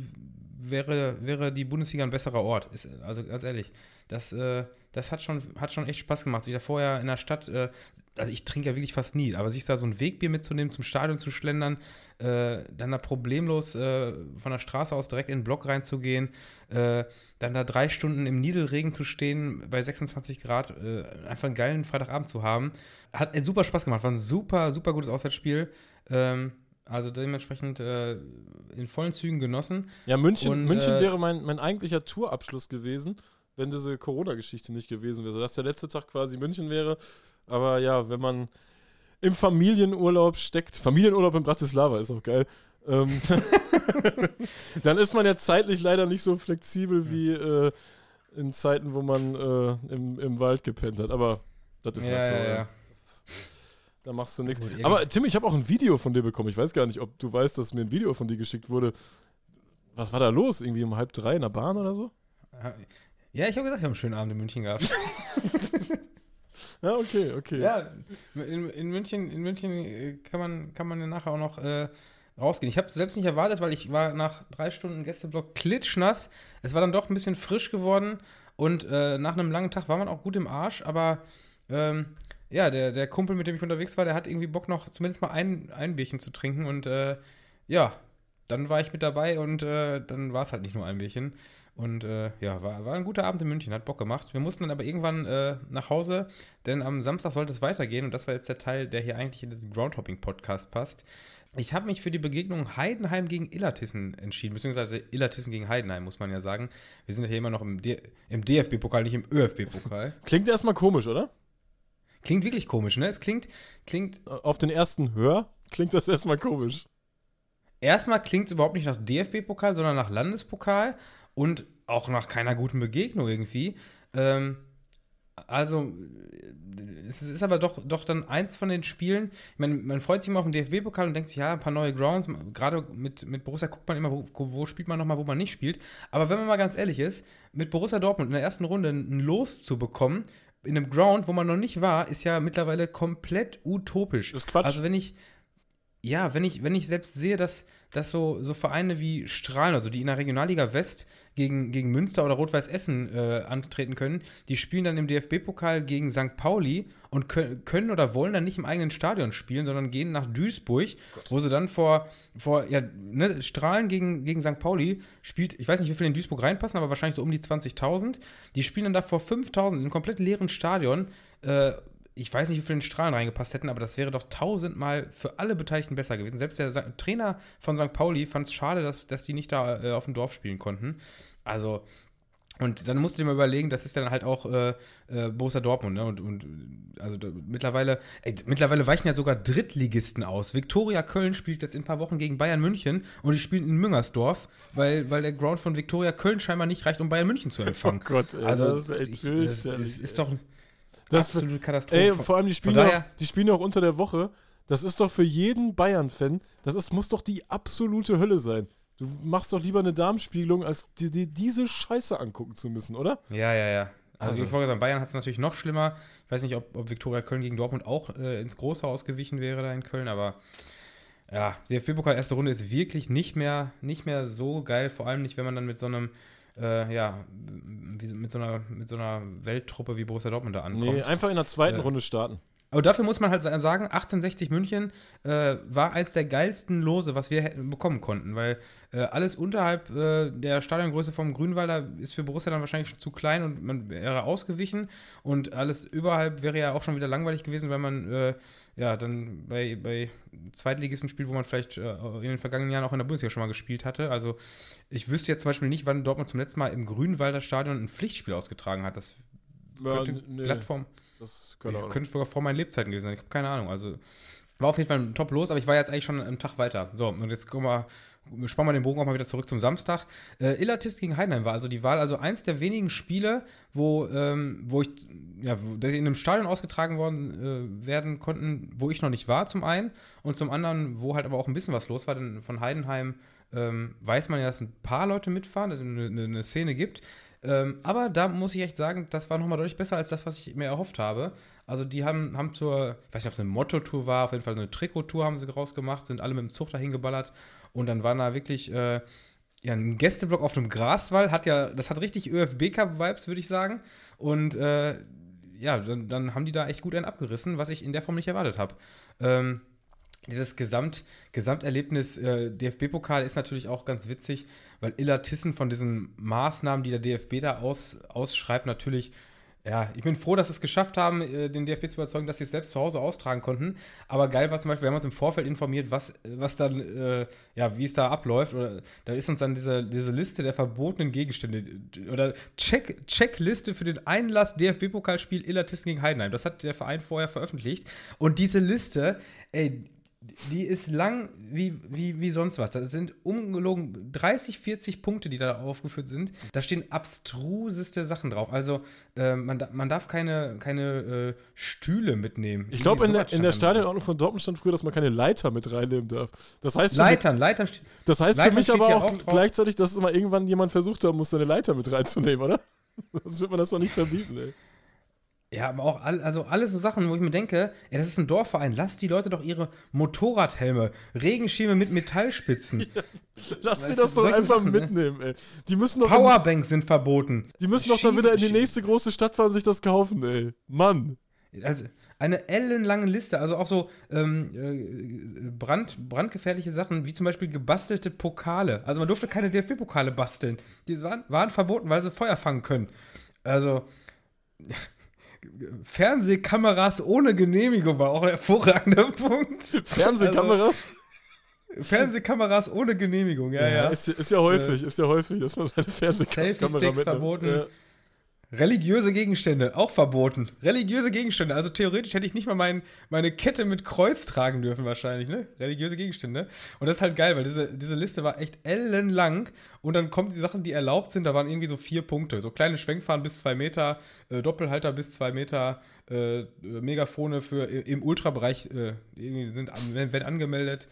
wäre, wäre die Bundesliga ein besserer Ort. Ist, also ganz ehrlich, das, äh, das hat schon, hat schon echt Spaß gemacht. Sich da vorher in der Stadt, äh, also ich trinke ja wirklich fast nie, aber sich da so ein Wegbier mitzunehmen, zum Stadion zu schlendern, äh, dann da problemlos äh, von der Straße aus direkt in den Block reinzugehen, äh, dann da drei Stunden im Nieselregen zu stehen, bei 26 Grad, äh, einfach einen geilen Freitagabend zu haben, hat super Spaß gemacht. War ein super, super gutes Auswärtsspiel. Ähm, also dementsprechend äh, in vollen Zügen genossen.
Ja, München, Und, München äh, wäre mein, mein eigentlicher Tourabschluss gewesen, wenn diese Corona-Geschichte nicht gewesen wäre. Dass der letzte Tag quasi München wäre. Aber ja, wenn man im Familienurlaub steckt, Familienurlaub in Bratislava ist auch geil, ähm, <laughs> <laughs> dann ist man ja zeitlich leider nicht so flexibel wie äh, in Zeiten, wo man äh, im, im Wald gepennt hat. Aber das ist
ja,
halt so.
Ja, ja.
Da machst du nichts. Aber Tim, ich habe auch ein Video von dir bekommen. Ich weiß gar nicht, ob du weißt, dass mir ein Video von dir geschickt wurde. Was war da los? Irgendwie um halb drei in der Bahn oder so?
Ja, ich habe gesagt, ich habe einen schönen Abend in München gehabt. <laughs>
ja, okay, okay.
Ja, in, in, München, in München äh, kann man, kann man nachher auch noch äh, rausgehen. Ich habe es selbst nicht erwartet, weil ich war nach drei Stunden Gästeblock klitschnass. Es war dann doch ein bisschen frisch geworden und äh, nach einem langen Tag war man auch gut im Arsch, aber ähm, ja, der, der Kumpel, mit dem ich unterwegs war, der hat irgendwie Bock noch zumindest mal ein, ein Bierchen zu trinken und äh, ja, dann war ich mit dabei und äh, dann war es halt nicht nur ein Bierchen. Und äh, ja, war, war ein guter Abend in München, hat Bock gemacht. Wir mussten dann aber irgendwann äh, nach Hause, denn am Samstag sollte es weitergehen und das war jetzt der Teil, der hier eigentlich in diesen Groundhopping-Podcast passt. Ich habe mich für die Begegnung Heidenheim gegen Illertissen entschieden, beziehungsweise Illertissen gegen Heidenheim, muss man ja sagen. Wir sind ja hier immer noch im, im DFB-Pokal, nicht im ÖFB-Pokal. <laughs>
Klingt erstmal komisch, oder?
Klingt wirklich komisch, ne? Es klingt, klingt.
Auf den ersten Hör klingt das erstmal komisch.
Erstmal klingt es überhaupt nicht nach DFB-Pokal, sondern nach Landespokal und auch nach keiner guten Begegnung irgendwie. Ähm, also, es ist aber doch, doch dann eins von den Spielen. Ich meine, man freut sich immer auf den DFB-Pokal und denkt sich, ja, ein paar neue Grounds. Gerade mit, mit Borussia guckt man immer, wo, wo spielt man nochmal, wo man nicht spielt. Aber wenn man mal ganz ehrlich ist, mit Borussia Dortmund in der ersten Runde ein Los zu bekommen, in einem Ground, wo man noch nicht war, ist ja mittlerweile komplett utopisch.
Das ist Quatsch.
Also, wenn ich, ja, wenn ich, wenn ich selbst sehe, dass, dass so, so Vereine wie Strahlen, also die in der Regionalliga West gegen, gegen Münster oder Rot-Weiß Essen äh, antreten können, die spielen dann im DFB-Pokal gegen St. Pauli und können, oder wollen dann nicht im eigenen Stadion spielen, sondern gehen nach Duisburg, Gott. wo sie dann vor, vor ja, ne, Strahlen gegen, gegen St. Pauli spielt, ich weiß nicht, wie viele in Duisburg reinpassen, aber wahrscheinlich so um die 20.000. Die spielen dann da vor 5.000 in einem komplett leeren Stadion. Äh, ich weiß nicht, wie viele in Strahlen reingepasst hätten, aber das wäre doch tausendmal für alle Beteiligten besser gewesen. Selbst der Trainer von St. Pauli fand es schade, dass, dass die nicht da äh, auf dem Dorf spielen konnten. Also, und dann musst du dir mal überlegen, das ist dann halt auch äh, äh, Borussia Dortmund, ne? Und, und also da, mittlerweile, ey, mittlerweile weichen ja sogar Drittligisten aus. Viktoria Köln spielt jetzt in ein paar Wochen gegen Bayern München und die spielen in Müngersdorf, weil, weil der Ground von Viktoria Köln scheinbar nicht reicht, um Bayern München zu empfangen.
Oh Gott, ey,
also, das ist echt ich, das, das ist doch.
Das absolute Katastrophe. Ey, vor allem, die spielen, auch, die spielen auch unter der Woche. Das ist doch für jeden Bayern-Fan, das ist, muss doch die absolute Hölle sein. Du machst doch lieber eine Darmspiegelung, als dir die, diese Scheiße angucken zu müssen, oder?
Ja, ja, ja. Also, also. ich wollte sagen, Bayern hat es natürlich noch schlimmer. Ich weiß nicht, ob, ob Viktoria Köln gegen Dortmund auch äh, ins Großhaus gewichen wäre da in Köln, aber ja, DFB-Pokal erste Runde ist wirklich nicht mehr, nicht mehr so geil, vor allem nicht, wenn man dann mit so einem äh, ja, mit so, einer, mit so einer Welttruppe wie Borussia Dortmund da ankommt. Nee,
einfach in der zweiten äh, Runde starten.
Aber dafür muss man halt sagen, 1860 München äh, war eins der geilsten Lose, was wir hätten bekommen konnten, weil äh, alles unterhalb äh, der Stadiongröße vom Grünwalder ist für Borussia dann wahrscheinlich zu klein und man wäre ausgewichen und alles überhalb wäre ja auch schon wieder langweilig gewesen, weil man äh, ja dann bei, bei Zweitligisten spielt, wo man vielleicht äh, in den vergangenen Jahren auch in der Bundesliga schon mal gespielt hatte. Also ich wüsste jetzt zum Beispiel nicht, wann Dortmund zum letzten Mal im Grünwalder Stadion ein Pflichtspiel ausgetragen hat. Das ja, könnte nee. Plattform. Das könnte, könnte sogar vor meinen Lebzeiten gewesen sein. Ich habe keine Ahnung. Also war auf jeden Fall top los, aber ich war jetzt eigentlich schon einen Tag weiter. So, und jetzt kommen wir spannen wir den Bogen auch mal wieder zurück zum Samstag. Äh, Illertis gegen Heidenheim war also die Wahl, also eins der wenigen Spiele, wo, ähm, wo ich, ja, wo, in einem Stadion ausgetragen worden äh, werden konnten, wo ich noch nicht war, zum einen, und zum anderen, wo halt aber auch ein bisschen was los war, denn von Heidenheim ähm, weiß man ja, dass ein paar Leute mitfahren, dass es eine, eine Szene gibt. Ähm, aber da muss ich echt sagen, das war nochmal deutlich besser als das, was ich mir erhofft habe. Also die haben, haben zur, ich weiß nicht, ob es eine Motto-Tour war, auf jeden Fall eine Trikot-Tour haben sie rausgemacht, sind alle mit dem Zug dahin geballert und dann waren da wirklich äh, ja, ein Gästeblock auf einem Graswall, hat ja, das hat richtig ÖFB-Cup-Vibes, würde ich sagen. Und äh, ja, dann, dann, haben die da echt gut einen abgerissen, was ich in der Form nicht erwartet habe. Ähm, dieses Gesamt, Gesamterlebnis äh, DFB-Pokal ist natürlich auch ganz witzig, weil Illa Tissen von diesen Maßnahmen, die der DFB da aus, ausschreibt, natürlich ja, ich bin froh, dass sie es geschafft haben, äh, den DFB zu überzeugen, dass sie es selbst zu Hause austragen konnten. Aber geil war zum Beispiel, wir haben uns im Vorfeld informiert, was, was dann, äh, ja, wie es da abläuft. Oder da ist uns dann diese, diese Liste der verbotenen Gegenstände oder Check, Checkliste für den Einlass DFB-Pokalspiel Illertissen gegen Heidenheim. Das hat der Verein vorher veröffentlicht. Und diese Liste, ey, die ist lang wie, wie, wie sonst was. Das sind ungelogen 30, 40 Punkte, die da aufgeführt sind. Da stehen abstruseste Sachen drauf. Also äh, man, man darf keine, keine äh, Stühle mitnehmen.
Ich glaube, in, der, in der Stadionordnung von Dortmund stand früher, dass man keine Leiter mit reinnehmen darf. Das heißt
Leitern, mich, Leitern.
Das heißt Leitern für mich aber auch, auch gleichzeitig, dass es mal irgendwann jemand versucht haben muss, seine Leiter mit reinzunehmen, oder? <laughs> Sonst wird man das doch nicht verbieten, ey.
Ja, aber auch all, also alles so Sachen, wo ich mir denke, ey, das ist ein Dorfverein, lass die Leute doch ihre Motorradhelme, Regenschirme mit Metallspitzen. <laughs> Ja,
lass sie das doch einfach Sachen, ne? mitnehmen, ey. Die müssen doch
Powerbanks sind verboten.
Die müssen doch dann wieder in die nächste große Stadt fahren und sich das kaufen, ey. Mann.
Also, eine ellenlange Liste, also auch so ähm, äh, brand, brandgefährliche Sachen, wie zum Beispiel gebastelte Pokale. Also man durfte keine DFB-Pokale basteln. Die waren, waren verboten, weil sie Feuer fangen können. Also Fernsehkameras ohne Genehmigung war auch ein hervorragender <laughs> Punkt.
Fernsehkameras?
Also, Fernsehkameras ohne Genehmigung, ja, ja. ja.
Ist, ist, ja häufig, äh, ist ja häufig, dass man seine Fernsehkamera
mitnimmt. verboten. Ja. Religiöse Gegenstände, auch verboten. Religiöse Gegenstände. Also theoretisch hätte ich nicht mal mein, meine Kette mit Kreuz tragen dürfen, wahrscheinlich, ne? Religiöse Gegenstände. Und das ist halt geil, weil diese, diese Liste war echt ellenlang. Und dann kommen die Sachen, die erlaubt sind, da waren irgendwie so vier Punkte. So kleine Schwenkfahren bis zwei Meter, äh, Doppelhalter bis zwei Meter, äh, Megafone für im Ultrabereich äh, sind, werden angemeldet.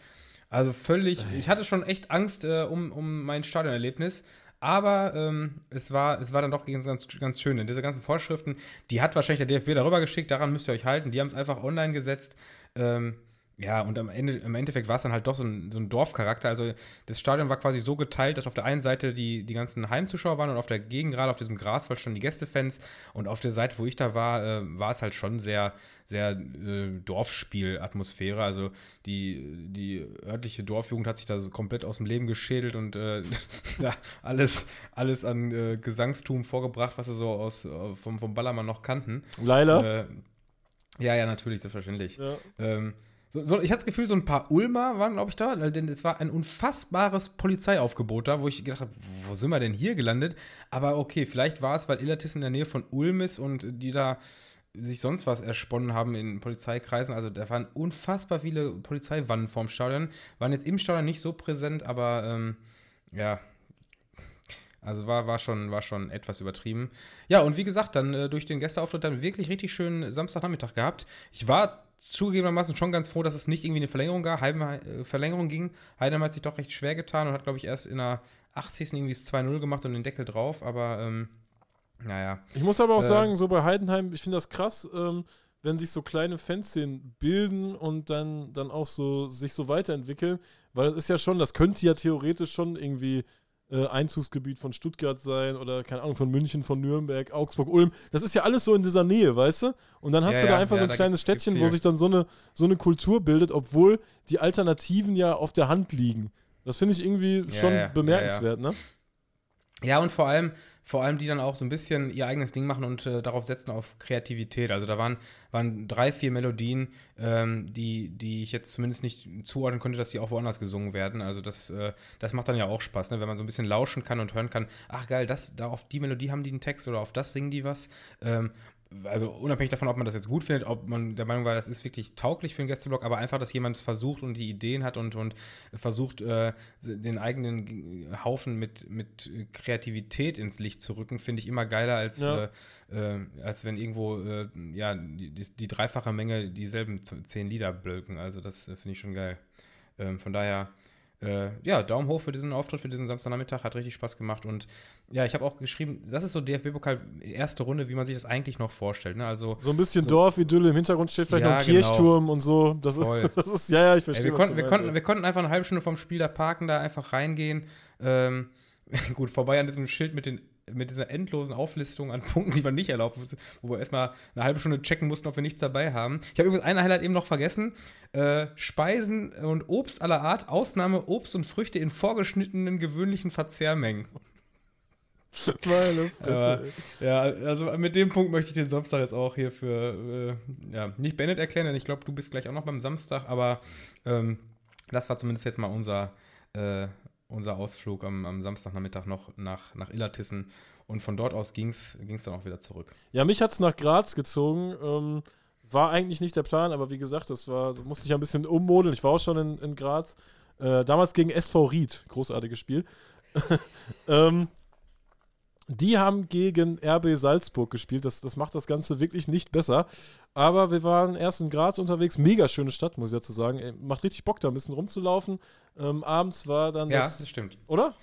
Also völlig, ich hatte schon echt Angst äh, um, um mein Stadionerlebnis. Aber ähm, es, war, es war dann doch ganz, ganz schön. Denn diese ganzen Vorschriften, die hat wahrscheinlich der DFB darüber geschickt, daran müsst ihr euch halten. Die haben es einfach online gesetzt. Ähm, ja, und am Ende, im Endeffekt war es dann halt doch so ein, so ein Dorfcharakter. Also das Stadion war quasi so geteilt, dass auf der einen Seite die, die ganzen Heimzuschauer waren und auf der Gegengrade, auf diesem Graswald standen die Gästefans. Und auf der Seite, wo ich da war, äh, war es halt schon sehr, sehr äh, Dorfspielatmosphäre. Also die, die örtliche Dorfjugend hat sich da so komplett aus dem Leben geschädelt und äh, <laughs> alles, alles an äh, Gesangstum vorgebracht, was sie so aus, äh, vom, vom Ballermann noch kannten.
Leila?
Äh, ja, ja, natürlich, selbstverständlich. Ja. Ähm, so, so, ich hatte das Gefühl, so ein paar Ulmer waren, glaube ich, da, denn es war ein unfassbares Polizeiaufgebot da, wo ich gedacht habe, wo sind wir denn hier gelandet? Aber okay, vielleicht war es, weil Illertiss in der Nähe von Ulm ist und die da sich sonst was ersponnen haben in Polizeikreisen. Also da waren unfassbar viele Polizeiwannen vorm Stadion. Waren jetzt im Stadion nicht so präsent, aber ähm, ja, also war, war, schon, war schon etwas übertrieben. Ja, und wie gesagt, dann äh, durch den Gästeauftritt dann wirklich richtig schön Samstagnachmittag gehabt. Ich war zugegebenermaßen schon ganz froh, dass es nicht irgendwie eine Verlängerung gab, Heidenheim, äh, Verlängerung ging. Heidenheim hat sich doch recht schwer getan und hat, glaube ich, erst in der 80. irgendwie 2-0 gemacht und den Deckel drauf, aber ähm, naja.
Ich muss aber auch äh, sagen, so bei Heidenheim, ich finde das krass, ähm, wenn sich so kleine Fanszenen bilden und dann, dann auch so sich so weiterentwickeln, weil das ist ja schon, das könnte ja theoretisch schon irgendwie äh, Einzugsgebiet von Stuttgart sein oder keine Ahnung, von München, von Nürnberg, Augsburg, Ulm. Das ist ja alles so in dieser Nähe, weißt du? Und dann hast ja, du da ja, einfach ja, so ein kleines Städtchen, wo sich dann so eine, so eine Kultur bildet, obwohl die Alternativen ja auf der Hand liegen. Das finde ich irgendwie schon bemerkenswert, ne?
Ja, und vor allem, vor allem die dann auch so ein bisschen ihr eigenes Ding machen und äh, darauf setzen auf Kreativität. Also da waren, waren drei, vier Melodien, ähm, die, die ich jetzt zumindest nicht zuordnen konnte, dass die auch woanders gesungen werden. Also das, äh, das macht dann ja auch Spaß, ne? wenn man so ein bisschen lauschen kann und hören kann, ach geil, das, da auf die Melodie haben die einen Text oder auf das singen die was. Ähm, also unabhängig davon, ob man das jetzt gut findet, ob man der Meinung war, das ist wirklich tauglich für einen Gästeblock, aber einfach, dass jemand es versucht und die Ideen hat und, und versucht, äh, den eigenen Haufen mit, mit Kreativität ins Licht zu rücken, finde ich immer geiler, als, ja. äh, äh, als wenn irgendwo äh, ja, die, die, die, dreifache Menge dieselben zehn Lieder blöken. Also das äh, finde ich schon geil. Ähm, von daher äh, ja, Daumen hoch für diesen Auftritt, für diesen Samstagnachmittag. Hat richtig Spaß gemacht. Und ja, ich habe auch geschrieben, das ist so DFB-Pokal erste Runde, wie man sich das eigentlich noch vorstellt. Ne? Also,
so ein bisschen so, Dorfidylle, im Hintergrund steht vielleicht ja, noch ein genau. Kirchturm und so. Das ist, <laughs> das ist, ja, ja, ich verstehe.
Ey, wir, konnten, wir, konnten, wir konnten einfach eine halbe Stunde vom Spiel da parken, da einfach reingehen. Ähm, <laughs> gut, vorbei an diesem Schild mit den mit dieser endlosen Auflistung an <laughs> Punkten, die man nicht erlaubt, wo wir erstmal eine halbe Stunde checken mussten, ob wir nichts dabei haben. Ich habe übrigens eine Highlight eben noch vergessen. Äh, Speisen und Obst aller Art, Ausnahme Obst und Früchte in vorgeschnittenen gewöhnlichen Verzehrmengen. <laughs> Meine Fresse. ja, also mit dem Punkt möchte ich den Samstag jetzt auch hier für, äh, ja, nicht Bennett erklären, denn ich glaube, du bist gleich auch noch beim Samstag, aber ähm, das war zumindest jetzt mal unser, äh, unser Ausflug am, am Samstagnachmittag noch nach, nach Illertissen. Und von dort aus ging es dann auch wieder zurück.
Ja, mich hat es nach Graz gezogen. Ähm, war eigentlich nicht der Plan, aber wie gesagt, das war, da musste ich ein bisschen ummodeln. Ich war auch schon in, in Graz. Äh, damals gegen SV Ried, großartiges Spiel. <laughs> ähm, die haben gegen RB Salzburg gespielt. Das, das macht das Ganze wirklich nicht besser. Aber wir waren erst in Graz unterwegs. Mega schöne Stadt, muss ich dazu sagen. Macht richtig Bock, da ein bisschen rumzulaufen. Ähm, abends war dann
ja, das. Das stimmt.
Oder?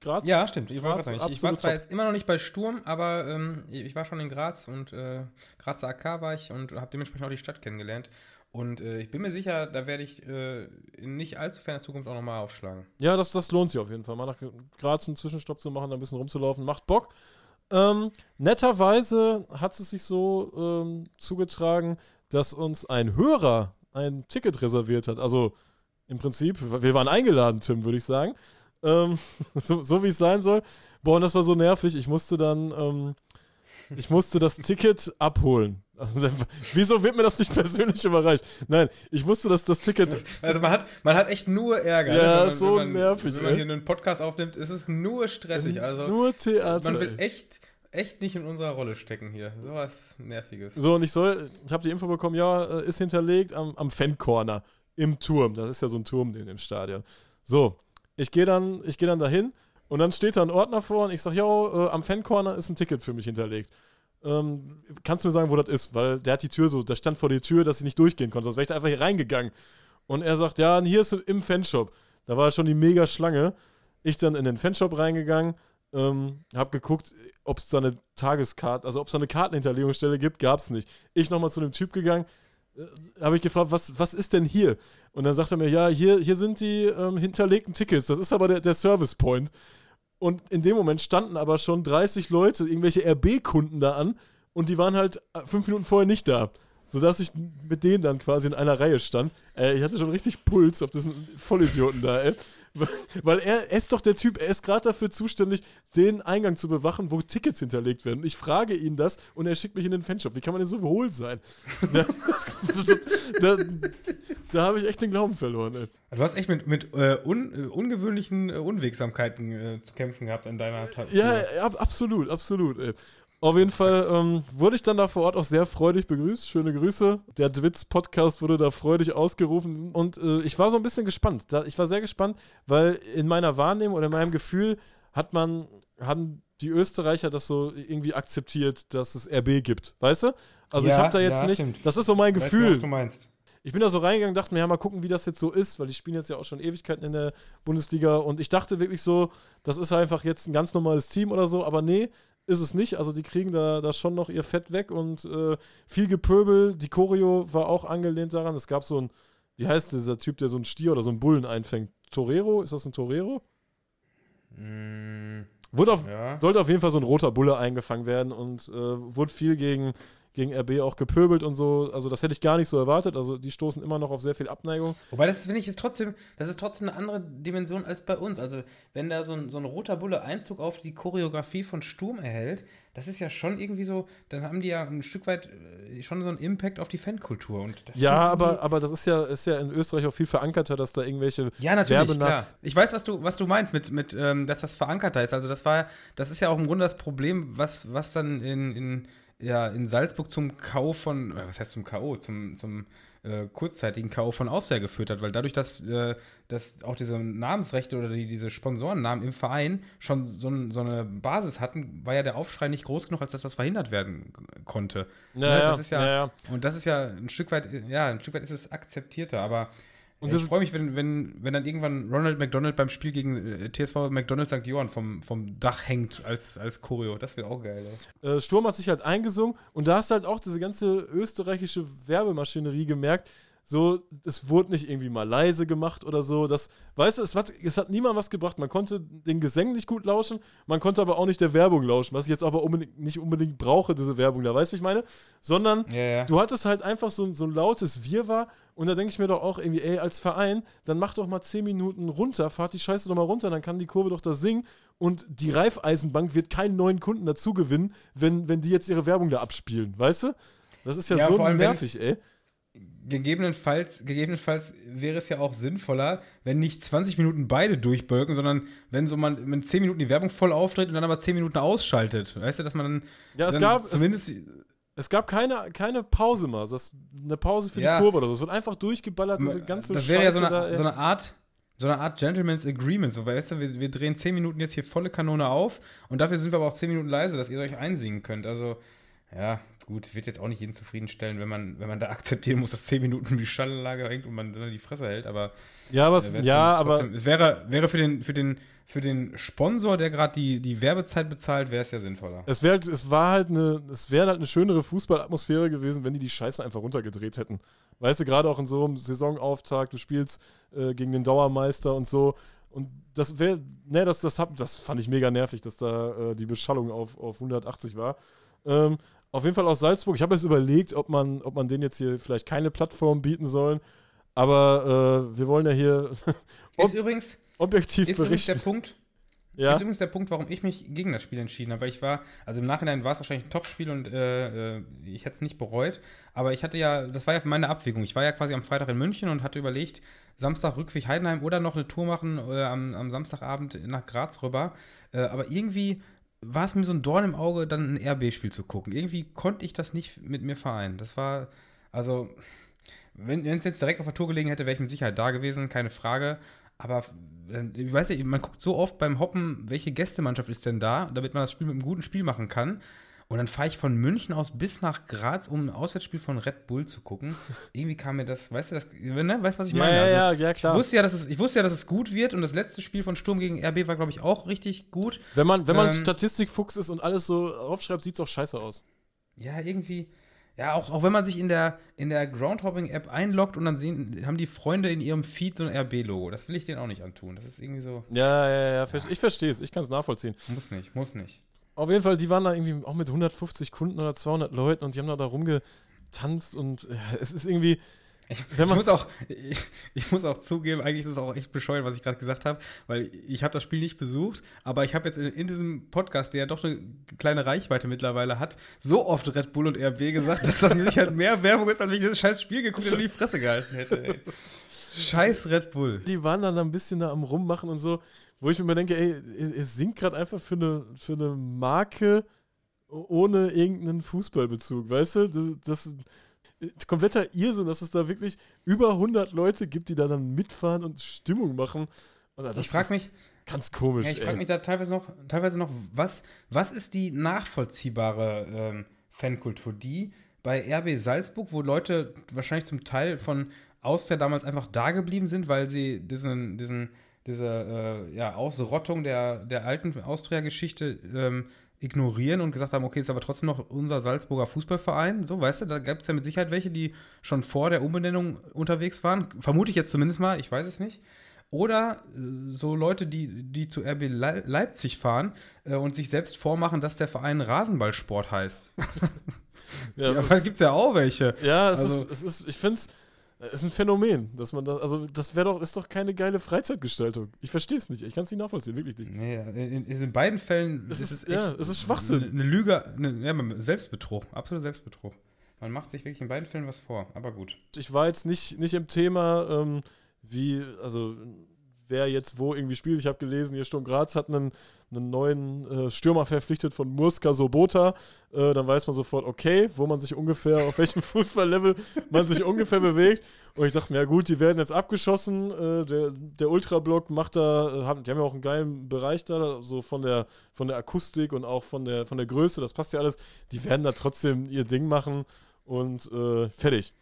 Graz? Ja, stimmt. Ich, Graz, ich, ich war zwar jetzt immer noch nicht bei Sturm, aber ähm, ich war schon in Graz und äh, Grazer AK war ich und habe dementsprechend auch die Stadt kennengelernt. Und äh, ich bin mir sicher, da werde ich äh, in nicht allzu ferner Zukunft auch nochmal aufschlagen.
Ja, das, das lohnt sich auf jeden Fall. Mal nach Graz einen Zwischenstopp zu machen, da ein bisschen rumzulaufen, macht Bock. Ähm, netterweise hat es sich so ähm, zugetragen, dass uns ein Hörer ein Ticket reserviert hat. Also im Prinzip, wir waren eingeladen, Tim, würde ich sagen. Ähm, <laughs> so, so wie es sein soll. Boah, und das war so nervig. Ich musste dann, ähm, <laughs> ich musste das Ticket abholen. Also, wieso wird mir das nicht persönlich überreicht? Nein, ich musste das, das Ticket. <laughs>
Also man hat, man hat echt nur Ärger.
Ja,
ne? man,
so
man,
nervig.
Wenn man hier einen Podcast aufnimmt, ist es nur stressig. Also
nur Theater.
man will echt, echt nicht in unserer Rolle stecken hier. So was Nerviges.
So, und ich soll, ich habe die Info bekommen, ja, äh, ist hinterlegt am, am Fan-Corner im Turm. Das ist ja so ein Turm in dem Stadion. So, ich gehe dann, ich geh dann dahin und dann steht da ein Ordner vor und ich sage, ja, äh, am Fan-Corner ist ein Ticket für mich hinterlegt. Ähm, kannst du mir sagen, wo das ist? Weil der hat die Tür so, der stand vor der Tür, dass ich nicht durchgehen konnte. Sonst wäre ich da einfach hier reingegangen. Und er sagt, ja, hier ist im Fanshop. Da war schon die mega Schlange. Ich dann in den Fanshop reingegangen, ähm, hab geguckt, ob es da eine Tageskarte, also ob es da eine Kartenhinterlegungsstelle gibt, gab es nicht. Ich nochmal zu dem Typ gegangen, äh, habe ich gefragt, was, was ist denn hier? Und dann sagt er mir, ja, hier, hier sind die ähm, hinterlegten Tickets, das ist aber der, der Service Point. Und in dem Moment standen aber schon 30 Leute, irgendwelche RB-Kunden da an und die waren halt äh, fünf Minuten vorher nicht da. Sodass ich mit denen dann quasi in einer Reihe stand. Äh, ich hatte schon richtig Puls auf diesen Vollidioten da, ey. <laughs> Weil er, er ist doch der Typ, er ist gerade dafür zuständig, den Eingang zu bewachen, wo Tickets hinterlegt werden. Und ich frage ihn das und er schickt mich in den Fanshop. Wie kann man denn so überholt sein? <laughs> da da, da habe ich echt den Glauben verloren, ey.
Du hast echt mit, mit äh, un, äh, ungewöhnlichen äh, Unwegsamkeiten äh, zu kämpfen gehabt in deiner
Tat. Ja, ab, absolut, absolut, ey. Auf jeden Fall ähm, wurde ich dann da vor Ort auch sehr freudig begrüßt. Schöne Grüße. Der Dwitz-Podcast wurde da freudig ausgerufen. Und äh, ich war so ein bisschen gespannt. Ich war sehr gespannt, weil in meiner Wahrnehmung oder in meinem Gefühl hat man, haben die Österreicher das so irgendwie akzeptiert, dass es RB gibt. Weißt du? Also ja, ich habe da jetzt ja, nicht. Stimmt. Das ist so mein ich Gefühl. Weiß, was du meinst. Ich bin da so reingegangen, dachte mir, ja, mal gucken, wie das jetzt so ist, weil die spielen jetzt ja auch schon Ewigkeiten in der Bundesliga und ich dachte wirklich so, das ist einfach jetzt ein ganz normales Team oder so, aber nee, ist es nicht. Also die kriegen da, da schon noch ihr Fett weg und äh, viel Gepöbel. Die Choreo war auch angelehnt daran. Es gab so ein, wie heißt dieser Typ, der so einen Stier oder so einen Bullen einfängt? Torero? Ist das ein Torero? Mm, Wurde auf, ja. Sollte auf jeden Fall so ein roter Bulle eingefangen werden und äh, wurde viel gegen gegen RB auch gepöbelt und so. Also das hätte ich gar nicht so erwartet. Also die stoßen immer noch auf sehr viel Abneigung.
Wobei das finde ich ist trotzdem, das ist trotzdem eine andere Dimension als bei uns. Also wenn da so ein, so ein roter Bulle Einzug auf die Choreografie von Sturm erhält, das ist ja schon irgendwie so, dann haben die ja ein Stück weit äh, schon so einen Impact auf die Fankultur. Und
ja, aber, aber das ist ja, ist ja in Österreich auch viel verankerter, dass da irgendwelche
Ja, natürlich, klar. Ich weiß, was du, was du meinst mit, mit ähm, dass das verankerter ist. Also das war, das ist ja auch im Grunde das Problem, was, was dann in, in ja in Salzburg zum Kauf von, was heißt zum K.O., zum, zum äh, kurzzeitigen K.O. von Austria geführt hat, weil dadurch, dass, äh, dass auch diese Namensrechte oder die, diese Sponsorennamen im Verein schon so, so, eine Basis hatten, war ja der Aufschrei nicht groß genug, als dass das verhindert werden konnte.
Naja, ne,
das ist ja,
naja.
Und das ist ja ein Stück weit, ja, ein Stück weit ist es akzeptierter, aber und ich freue mich, wenn, wenn, wenn dann irgendwann Ronald McDonald beim Spiel gegen äh, TSV McDonald St. Johann vom, vom Dach hängt als, als Choreo. Das wäre auch geil.
Äh, Sturm hat sich halt eingesungen und da hast du halt auch diese ganze österreichische Werbemaschinerie gemerkt, so, es wurde nicht irgendwie mal leise gemacht oder so. Das, weißt du, es hat, es hat niemand was gebracht. Man konnte den Gesängen nicht gut lauschen, man konnte aber auch nicht der Werbung lauschen, was ich jetzt aber unbedingt, nicht unbedingt brauche, diese Werbung da. Weißt du, wie ich meine? Sondern
ja, ja.
du hattest halt einfach so, so ein lautes Wirrwarr und da denke ich mir doch auch irgendwie, ey, als Verein, dann mach doch mal 10 Minuten runter, fahrt die Scheiße doch mal runter, dann kann die Kurve doch da singen und die Reifeisenbank wird keinen neuen Kunden dazu gewinnen, wenn, wenn die jetzt ihre Werbung da abspielen, weißt du? Das ist ja, ja so nervig, ey
gegebenenfalls, gegebenenfalls wäre es ja auch sinnvoller, wenn nicht 20 Minuten beide durchbölken, sondern wenn so man wenn 10 Minuten die Werbung voll auftritt und dann aber 10 Minuten ausschaltet. Weißt du, dass man dann,
ja, es
dann
gab,
zumindest.
Es, es, gab keine, keine Pause mal. Das, eine Pause für
ja.
die Kurve oder so. Es wird einfach durchgeballert, diese ganze
Das wäre ja so eine, da, so eine Art. So eine Art Gentleman's Agreement, so, weißt du, wir, wir drehen 10 Minuten jetzt hier volle Kanone auf und dafür sind wir aber auch 10 Minuten leise, dass ihr euch einsingen könnt. Also, ja, gut, wird jetzt auch nicht jeden zufriedenstellen, wenn man, wenn man da <laughs> akzeptieren muss, dass 10 Minuten wie Schallanlage hängt und man dann die Fresse hält, aber
ja, aber, es, ja, aber
es wäre, wäre für den, für den, für den Sponsor, der gerade die, die Werbezeit bezahlt, wäre es ja sinnvoller.
Es wäre es war halt eine, es wäre halt eine schönere Fußballatmosphäre gewesen, wenn die die Scheiße einfach runtergedreht hätten. Weißt du, gerade auch in so einem Saisonauftakt, du spielst äh, gegen den Dauermeister und so. Und das wäre, ne, das, das, hab, das fand ich mega nervig, dass da äh, die Beschallung auf, auf 180 war. Ähm, auf jeden Fall aus Salzburg. Ich habe jetzt überlegt, ob man, ob man denen jetzt hier vielleicht keine Plattform bieten soll. Aber äh, wir wollen ja hier <laughs>
ist übrigens,
objektiv
ist
berichten.
übrigens der Punkt,
ja?
ist übrigens der Punkt, warum ich mich gegen das Spiel entschieden habe. Weil ich war, also im Nachhinein war es wahrscheinlich ein Top-Spiel und äh, äh, ich hätte es nicht bereut. Aber ich hatte ja, das war ja meine Abwägung. Ich war ja quasi am Freitag in München und hatte überlegt, Samstag Rückweg Heidenheim oder noch eine Tour machen äh, am, am Samstagabend nach Graz rüber. Äh, aber irgendwie war es mir so ein Dorn im Auge, dann ein RB-Spiel zu gucken. Irgendwie konnte ich das nicht mit mir vereinen. Das war, also, wenn es jetzt direkt auf der Tour gelegen hätte, wäre ich mit Sicherheit da gewesen, keine Frage. Aber ich weiß ja, man guckt so oft beim Hoppen, welche Gästemannschaft ist denn da, damit man das Spiel mit einem guten Spiel machen kann. Und dann fahre ich von München aus bis nach Graz, um ein Auswärtsspiel von Red Bull zu gucken. Irgendwie kam mir das, weißt du, das, ne? weißt du, was ich
ja,
meine?
ja,
Also,
ja, ja, klar.
ich wusste ja, dass es, ich wusste ja, dass es gut wird und das letzte Spiel von Sturm gegen RB war, glaube ich, auch richtig gut.
wenn man, wenn man
ähm,
Statistikfuchs ist und alles so aufschreibt, sieht es auch scheiße aus.
Ja, irgendwie. Ja, auch, auch wenn man sich in der, in der Groundhopping-App einloggt und dann sehen, haben die Freunde in ihrem Feed so ein RB-Logo. Das will ich denen auch nicht antun. Das ist irgendwie so.
Ja, ja, ja, ver- ich verstehe es, ich kann es nachvollziehen.
Muss nicht, muss nicht.
Auf jeden Fall, die waren da irgendwie auch mit 150 Kunden oder 200 Leuten und die haben da, da rumgetanzt und ja, es ist irgendwie,
Ich, ich, muss auch, ich, ich muss auch zugeben, eigentlich ist es auch echt bescheuert, was ich gerade gesagt habe, weil ich habe das Spiel nicht besucht, aber ich habe jetzt in, in diesem Podcast, der ja doch eine kleine Reichweite mittlerweile hat, so oft Red Bull und RB gesagt, dass das mit Sicherheit mehr Werbung ist, als wenn ich dieses scheiß Spiel geguckt hätte und die Fresse gehalten hätte. Ey. <laughs> Scheiß Red Bull.
die waren dann ein bisschen da am Rummachen und so, wo ich mir immer denke, ey, ihr singt gerade einfach für eine, für eine Marke ohne irgendeinen Fußballbezug, weißt du? Das, das ist kompletter Irrsinn, dass es da wirklich über 100 Leute gibt, die da dann mitfahren und Stimmung machen. Und das
ich frage mich,
ganz komisch.
ja, ich frage mich da teilweise noch, teilweise noch, was, was ist die nachvollziehbare ähm, Fankultur? Die bei RB Salzburg, wo Leute wahrscheinlich zum Teil von Austria damals einfach da geblieben sind, weil sie diesen, diesen, diese äh, ja, Ausrottung der, der alten Austria-Geschichte ähm, ignorieren und gesagt haben, okay, ist aber trotzdem noch unser Salzburger Fußballverein. So, weißt du, da gab es ja mit Sicherheit welche, die schon vor der Umbenennung unterwegs waren. Vermute ich jetzt zumindest mal, ich weiß es nicht. Oder äh, so Leute, die, die zu RB Lei- Leipzig fahren äh, und sich selbst vormachen, dass der Verein Rasenballsport heißt. <laughs>
ja,
Ja,
ist-
gibt es ja auch welche.
Ja, es,
Also-
ist, es ist, ich finde es, ist ein Phänomen, dass man da, also das wäre doch, ist doch keine geile Freizeitgestaltung. Ich verstehe es nicht, ich kann es nicht nachvollziehen, wirklich nicht.
Nee, in, in, in beiden Fällen
Es
ist es echt
ja, es ist Schwachsinn.
Eine, Lüge, eine, ja, Selbstbetrug, absoluter Selbstbetrug. Man macht sich wirklich in beiden Fällen was vor, aber gut.
Ich war jetzt nicht, nicht im Thema, ähm, wie, also wer jetzt wo irgendwie spielt. Ich habe gelesen, hier Sturm Graz hat einen, einen neuen äh, Stürmer verpflichtet von Murska Sobota. Äh, dann weiß man sofort, okay, wo man sich ungefähr, auf welchem <laughs> Fußballlevel man sich ungefähr bewegt. Und ich dachte mir, ja gut, die werden jetzt abgeschossen. Äh, der, der Ultrablock macht da, äh, haben, die haben ja auch einen geilen Bereich da, so von der, von der Akustik und auch von der, von der Größe, das passt ja alles. Die werden da trotzdem ihr Ding machen und äh, fertig.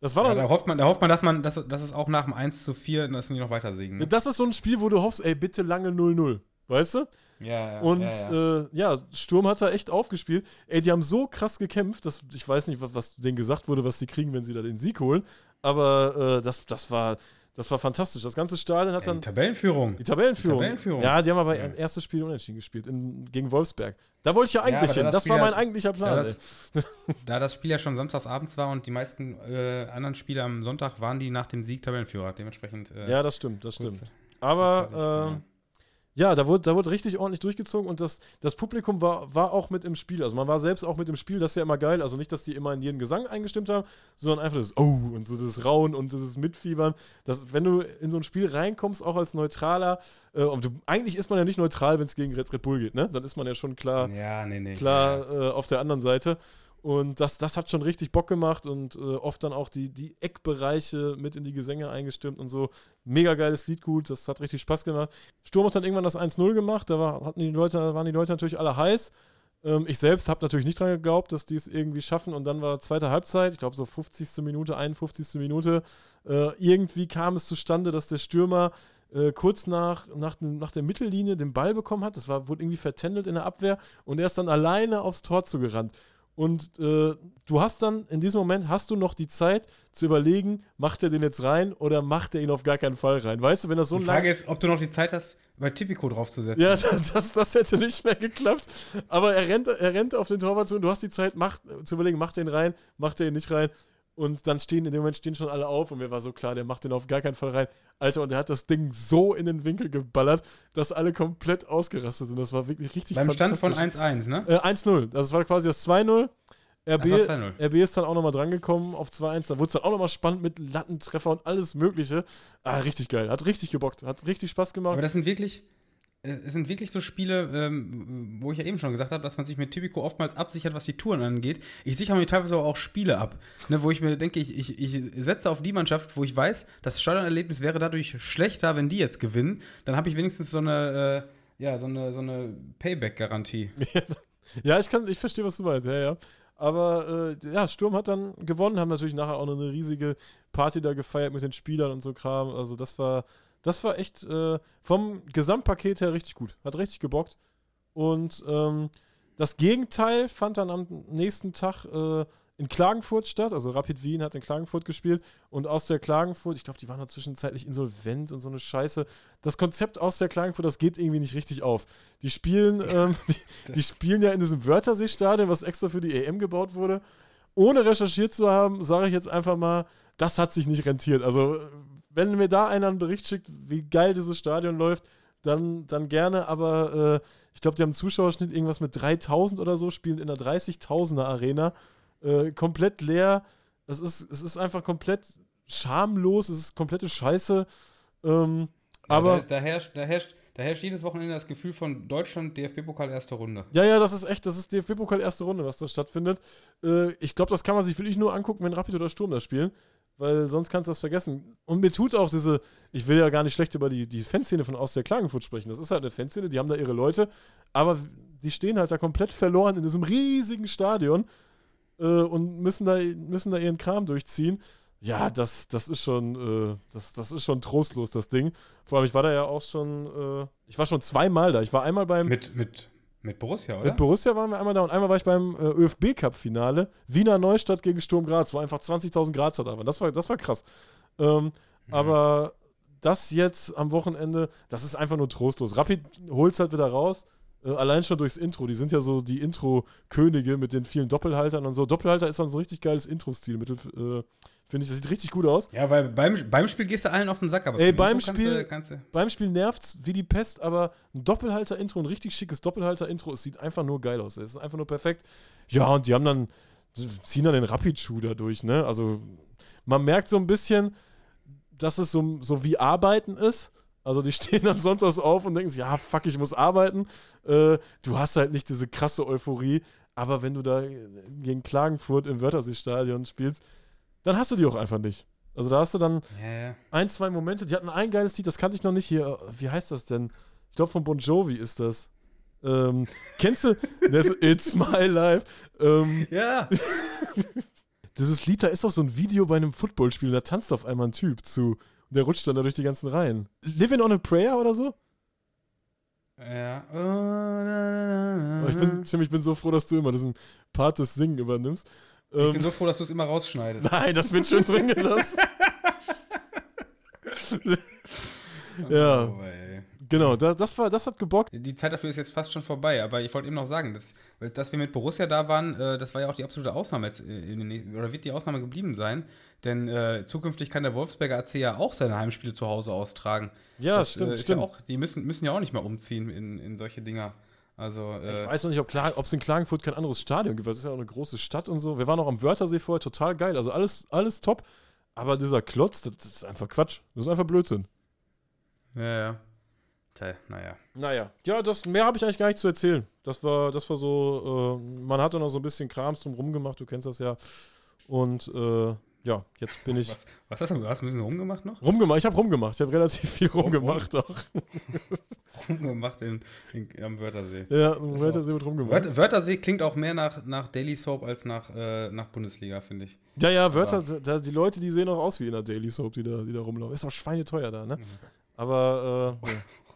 Das war
Ja,
doch,
da, hofft man, da hofft man, dass, man dass, dass es auch nach dem 1 zu 4, dass die noch weiter siegen. Ne?
Das ist so ein Spiel, wo du hoffst, ey, bitte lange 0-0. Weißt du?
Ja, ja.
Und
ja, ja.
Äh, ja, Sturm hat da echt aufgespielt. Ey, die haben so krass gekämpft, dass ich weiß nicht, was, was denen gesagt wurde, was sie kriegen, wenn sie da den Sieg holen. Aber äh, das, das, war, das war fantastisch. Das ganze Stadion hat
ja,
dann
die Tabellenführung.
die Tabellenführung.
Die Tabellenführung.
Ja, die haben aber
Ja.
ein erstes Spiel unentschieden gespielt in, gegen Wolfsberg. Da wollte ich ja
Ja,
eigentlich
da
hin.
das
Das war
ja-
mein eigentlicher Plan.
Da das, <laughs> da das Spiel ja schon samstagsabends war und die meisten äh, anderen Spiele am Sonntag waren die nach dem Sieg Tabellenführer. Dementsprechend. Äh,
Ja, das stimmt, das stimmt. Aber ja, da wurde, da wurde richtig ordentlich durchgezogen und das, das Publikum war, war auch mit im Spiel. Also man war selbst auch mit im Spiel, das ist ja immer geil. Also nicht, dass die immer in jeden Gesang eingestimmt haben, sondern einfach das Oh und so das Rauen und dieses Mitfiebern. Das, wenn du in so ein Spiel reinkommst, auch als Neutraler, äh, und du, eigentlich ist man ja nicht neutral, wenn es gegen Red, Red Bull geht, ne? Dann ist man ja schon klar,
ja, nee, nee.
klar
Ja.
äh, auf der anderen Seite. Und das, das hat schon richtig Bock gemacht und äh, oft dann auch die, die Eckbereiche mit in die Gesänge eingestimmt und so. Mega geiles Lied gut, das hat richtig Spaß gemacht. Sturm hat dann irgendwann das 1-0 gemacht, da war, hatten die Leute, waren die Leute natürlich alle heiß. Ähm, ich selbst habe natürlich nicht dran geglaubt, dass die es irgendwie schaffen und dann war zweite Halbzeit, ich glaube so 50. Minute, 51. Minute. Äh, irgendwie kam es zustande, dass der Stürmer äh, kurz nach, nach, nach der Mittellinie den Ball bekommen hat. Das war, wurde irgendwie vertändelt in der Abwehr und er ist dann alleine aufs Tor zugerannt. Und äh, du hast dann, in diesem Moment hast du noch die Zeit zu überlegen, macht er den jetzt rein oder macht er ihn auf gar keinen Fall rein? Weißt du, wenn das so
Die Frage ist, ob du noch die Zeit hast, bei Tipico draufzusetzen.
Ja, <laughs> das, das hätte nicht mehr geklappt. Aber er rennt, er rennt auf den Torwart zu und du hast die Zeit macht, zu überlegen, macht er ihn rein, macht er ihn nicht rein. Und dann stehen, in dem Moment stehen schon alle auf und mir war so klar, der macht den auf gar keinen Fall rein. Alter, und er hat das Ding so in den Winkel geballert, dass alle komplett ausgerastet sind. Das war wirklich richtig
Beim Stand von
fantastisch.
1-1, ne?
Äh, 1-0. Das war quasi das 2-0. RB,
Das war 2-0.
RB ist dann auch nochmal drangekommen auf 2-1. Da wurde es dann auch nochmal spannend mit Lattentreffer und alles Mögliche. Ah, richtig geil. Hat richtig gebockt. Hat richtig Spaß gemacht.
Aber das sind wirklich, es sind wirklich so Spiele, ähm, wo ich ja eben schon gesagt habe, dass man sich mit Tipico oftmals absichert, was die Touren angeht. Ich sichere mir teilweise aber auch Spiele ab, ne, wo ich mir denke, ich, ich, ich setze auf die Mannschaft, wo ich weiß, das Stadionerlebnis wäre dadurch schlechter, wenn die jetzt gewinnen. Dann habe ich wenigstens so eine, äh, ja, so eine, so eine Payback-Garantie. <laughs>
Ja, ich kann, ich verstehe, was du meinst, ja, ja. Aber äh, ja, Sturm hat dann gewonnen, haben natürlich nachher auch noch eine riesige Party da gefeiert mit den Spielern und so Kram. Also das war, das war echt äh, vom Gesamtpaket her richtig gut. Hat richtig gebockt. Und ähm, das Gegenteil fand dann am nächsten Tag äh, in Klagenfurt statt. Also Rapid Wien hat in Klagenfurt gespielt und aus der Klagenfurt, ich glaube, die waren da zwischenzeitlich insolvent und so eine Scheiße. Das Konzept aus der Klagenfurt, das geht irgendwie nicht richtig auf. Die spielen, ähm, <laughs> die, die spielen ja in diesem Wörthersee-Stadion, was extra für die EM gebaut wurde. Ohne recherchiert zu haben, sage ich jetzt einfach mal, das hat sich nicht rentiert. Also, wenn mir da einer einen Bericht schickt, wie geil dieses Stadion läuft, dann, dann gerne, aber äh, ich glaube, die haben einen Zuschauerschnitt irgendwas mit 3000 oder so, spielen in einer 30.000er Arena, äh, komplett leer. Es ist, es ist einfach komplett schamlos, es ist komplette Scheiße. Ähm,
Ja,
aber
da, ist, da, herrscht, da, herrscht, da herrscht jedes Wochenende das Gefühl von Deutschland DFB-Pokal erste Runde.
Ja, ja, das ist echt, das ist DFB-Pokal erste Runde, was da stattfindet. Äh, ich glaube, das kann man sich wirklich nur angucken, wenn Rapid oder Sturm das spielen, weil sonst kannst du das vergessen. Und mir tut auch diese, ich will ja gar nicht schlecht über die, die Fanszene von aus der Klagenfurt sprechen. Das ist halt eine Fanszene, die haben da ihre Leute, aber die stehen halt da komplett verloren in diesem riesigen Stadion äh, und müssen da, müssen da ihren Kram durchziehen. Ja, das, das ist schon, äh, das, das ist schon trostlos, das Ding. Vor allem, ich war da ja auch schon, äh, ich war schon zweimal da. Ich war einmal beim,
Mit, mit, mit Borussia, oder?
mit Borussia waren wir einmal da und einmal war ich beim äh, ÖFB-Cup-Finale. Wiener Neustadt gegen Sturm Graz, wo einfach 20.000 Grazer da. Das war, das war krass. Ähm, Aber das jetzt am Wochenende, das ist einfach nur trostlos. Rapid holt es halt wieder raus. Äh, allein schon durchs Intro. Die sind ja so die Intro-Könige mit den vielen Doppelhaltern und so. Doppelhalter ist dann so ein richtig geiles Intro-Stilmittel. Äh, Finde ich, das sieht richtig gut aus.
Ja, weil beim, beim Spiel gehst du allen auf den Sack, aber
Ey, beim
Intro
Spiel-
Kannst du, kannst
Beim Spiel nervt's wie die Pest, aber ein Doppelhalter-Intro, ein richtig schickes Doppelhalter-Intro, es sieht einfach nur geil aus. Es ist einfach nur perfekt. Ja, und die haben dann, ziehen dann den Rapid-Schuh da durch, ne? Also, man merkt so ein bisschen, dass es so, so wie Arbeiten ist. Also, die <laughs> stehen dann sonntags auf und denken sich, ja, fuck, ich muss arbeiten. Äh, du hast halt nicht diese krasse Euphorie, aber wenn du da gegen Klagenfurt im Wörthersee-Stadion spielst, dann hast du die auch einfach nicht. Also, da hast du dann
ja, ja.
ein, zwei Momente. Die hatten ein geiles Lied, das kannte ich noch nicht hier. Wie heißt das denn? Ich glaube, von Bon Jovi ist das. Ähm, kennst du? <laughs> Das It's My Life. Ähm,
Ja, <laughs>
dieses Lied, da ist doch so ein Video bei einem Footballspiel, da tanzt auf einmal ein Typ zu. Der rutscht dann da durch die ganzen Reihen. Living on a Prayer oder so?
ja. Oh, na, na, na,
ich, bin, Tim, ich bin so froh, dass du immer diesen Part des Singen übernimmst.
ich
Ähm,
bin so froh, dass du es immer rausschneidest.
nein, das wird schön drin gelassen. <laughs> ja.
Oh.
Genau, das, das, war, das hat gebockt.
Die Zeit dafür ist jetzt fast schon vorbei, aber ich wollte eben noch sagen, dass, dass wir mit Borussia da waren, äh, das war ja auch die absolute Ausnahme jetzt den oder wird die Ausnahme geblieben sein, denn äh, zukünftig kann der Wolfsberger AC ja auch seine Heimspiele zu Hause austragen.
Ja,
das,
stimmt,
äh,
stimmt.
Ja auch, die müssen, müssen ja auch nicht mehr umziehen in, in solche Dinger. Also, äh,
Ich weiß noch nicht, ob es in Klagenfurt kein anderes Stadion gibt, weil es ist ja auch eine große Stadt und so. Wir waren auch am Wörthersee vorher, total geil. Also alles, alles top. Aber dieser Klotz, das, das ist einfach Quatsch. Das ist einfach Blödsinn.
ja, ja. Naja.
Naja. Ja, das, mehr habe ich eigentlich gar nicht zu erzählen. Das war, das war so, äh, man hatte noch so ein bisschen Krams drum rumgemacht, du kennst das ja. Und äh, ja, jetzt bin ich
Was, was hast du? Du hast ein bisschen rumgemacht noch?
rumgemacht. Ich habe rumgemacht. Ich habe relativ viel rumgemacht auch. <laughs>
Rumgemacht in, in, am Wörthersee.
Ja, im Wörthersee wird rumgemacht.
Wörth, Wörthersee klingt auch mehr nach, nach Daily Soap als nach, äh, nach Bundesliga, finde ich.
Ja, ja, Wörter, da, die Leute, die sehen auch aus wie in der Daily Soap, die da, die da rumlaufen. Ist auch schweineteuer da, ne? Aber, äh, ja. <laughs>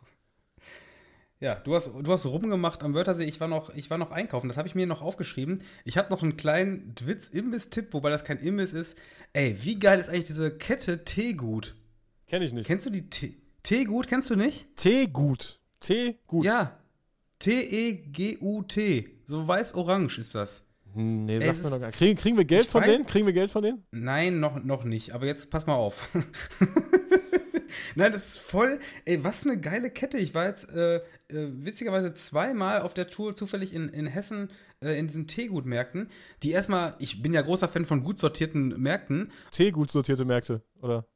Ja, du hast, du hast rumgemacht am Wörthersee. Ich war noch, ich war noch einkaufen. Das habe ich mir noch aufgeschrieben. Ich habe noch einen kleinen Witz-Imbiss-Tipp, wobei das kein Imbiss ist. Ey, wie geil ist eigentlich diese Kette Teegut?
Kenn ich nicht.
Kennst du die Tee- Teegut? Kennst du nicht?
Teegut. Teegut.
Ja. T-E-G-U-T. So weiß-orange ist das.
Nee, sag mir noch gar nicht. Kriegen, kriegen wir Geld
Ich
von
weiß-
denen? Kriegen wir Geld von denen?
Nein, noch, noch nicht. Aber jetzt pass mal auf. <laughs> Nein, das ist voll. Ey, was eine geile Kette. Ich war jetzt äh, äh, witzigerweise zweimal auf der Tour zufällig in, in Hessen äh, in diesen Teegutmärkten, die erstmal, ich bin ja großer Fan von gut sortierten Märkten.
Teegut sortierte Märkte, oder?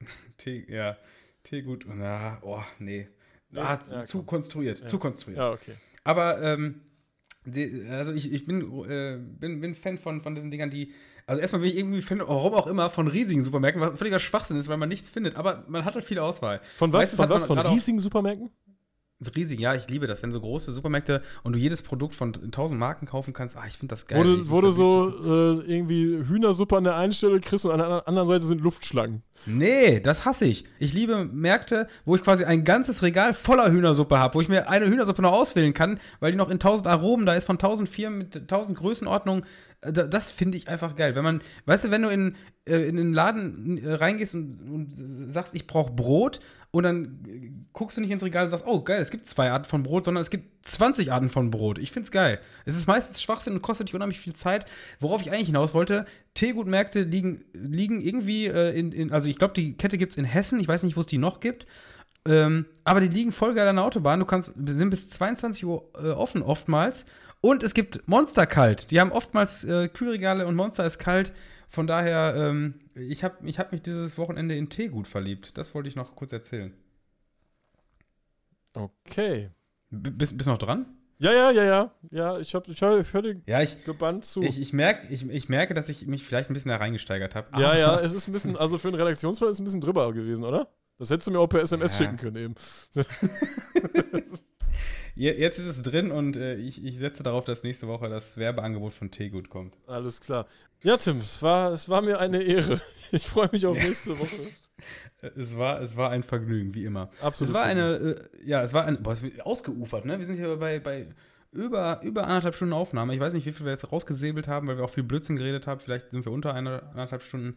<laughs>
Tee, ja, Teegut, na, oh, nee. Ah,
ja,
zu, zu
komm.
konstruiert,
Ja.
zu konstruiert.
Ja, okay.
Aber, ähm, die, also ich, ich bin, äh, bin, bin Fan von, von diesen Dingern, die. Also erstmal bin ich irgendwie Fan, warum auch immer, von riesigen Supermärkten, was völliger Schwachsinn ist, weil man nichts findet. Aber man hat halt viel Auswahl.
Von was?
Meistens
von was? Von riesigen Supermärkten?
Riesig, ja, ich liebe das, wenn so große Supermärkte und du jedes Produkt von 1000 Marken kaufen kannst. Ah, ich finde das geil. Das richtig
so äh, irgendwie Hühnersuppe an der einen Stelle kriegst und an der anderen Seite sind Luftschlangen.
Nee, das hasse ich. Ich liebe Märkte, wo ich quasi ein ganzes Regal voller Hühnersuppe habe, wo ich mir eine Hühnersuppe noch auswählen kann, weil die noch in 1000 Aromen da ist, von 1000 Firmen mit 1000 Größenordnungen. Äh, da- Das finde ich einfach geil. Wenn man, weißt du, wenn du in, äh, in den Laden äh, reingehst und, und sagst, ich brauche Brot und dann guckst du nicht ins Regal und sagst, oh geil, es gibt zwei Arten von Brot, sondern es gibt 20 Arten von Brot. Ich finde es geil. Es ist meistens Schwachsinn und kostet dich unheimlich viel Zeit. Worauf ich eigentlich hinaus wollte, Teegutmärkte liegen, liegen irgendwie äh, in, in, also ich glaube, die Kette gibt es in Hessen, ich weiß nicht, wo es die noch gibt. Ähm, aber die liegen voll geil an der Autobahn. Du kannst, sind bis 22 Uhr äh, offen oftmals. Und es gibt Monster kalt. Die haben oftmals äh, Kühlregale und Monster ist kalt. Von daher, ähm, ich habe ich hab mich dieses Wochenende in Teegut verliebt. Das wollte ich noch kurz erzählen.
Okay.
B bist, bist noch dran?
Ja, ja, ja, ja. Ja, ich, hab, ich, hör, ich höre dir
Ja, ich,
gebannt zu.
ich, ich, merk, ich, ich merke, dass ich mich vielleicht ein bisschen da reingesteigert habe.
ja, ja, es ist ein bisschen, also für einen Redaktionsfall ist es ein bisschen drüber gewesen, oder? Das hättest du mir auch per SMS
Ja.
schicken können eben. <laughs>
Je- Jetzt ist es drin und äh, ich, ich setze darauf, dass nächste Woche das Werbeangebot von Teegut kommt.
Alles klar. Ja, Tim, es war, es war mir eine Ehre. <laughs> Ich freue mich auf nächste Woche. <laughs>
Es war, es war ein Vergnügen, wie immer.
Absolut.
es war eine, äh, ja, es war ein, boah, es wird ausgeufert, ne? Wir sind hier bei, bei über, über anderthalb Stunden Aufnahme. Ich weiß nicht, wie viel wir jetzt rausgesäbelt haben, weil wir auch viel Blödsinn geredet haben. Vielleicht sind wir unter einer, anderthalb Stunden.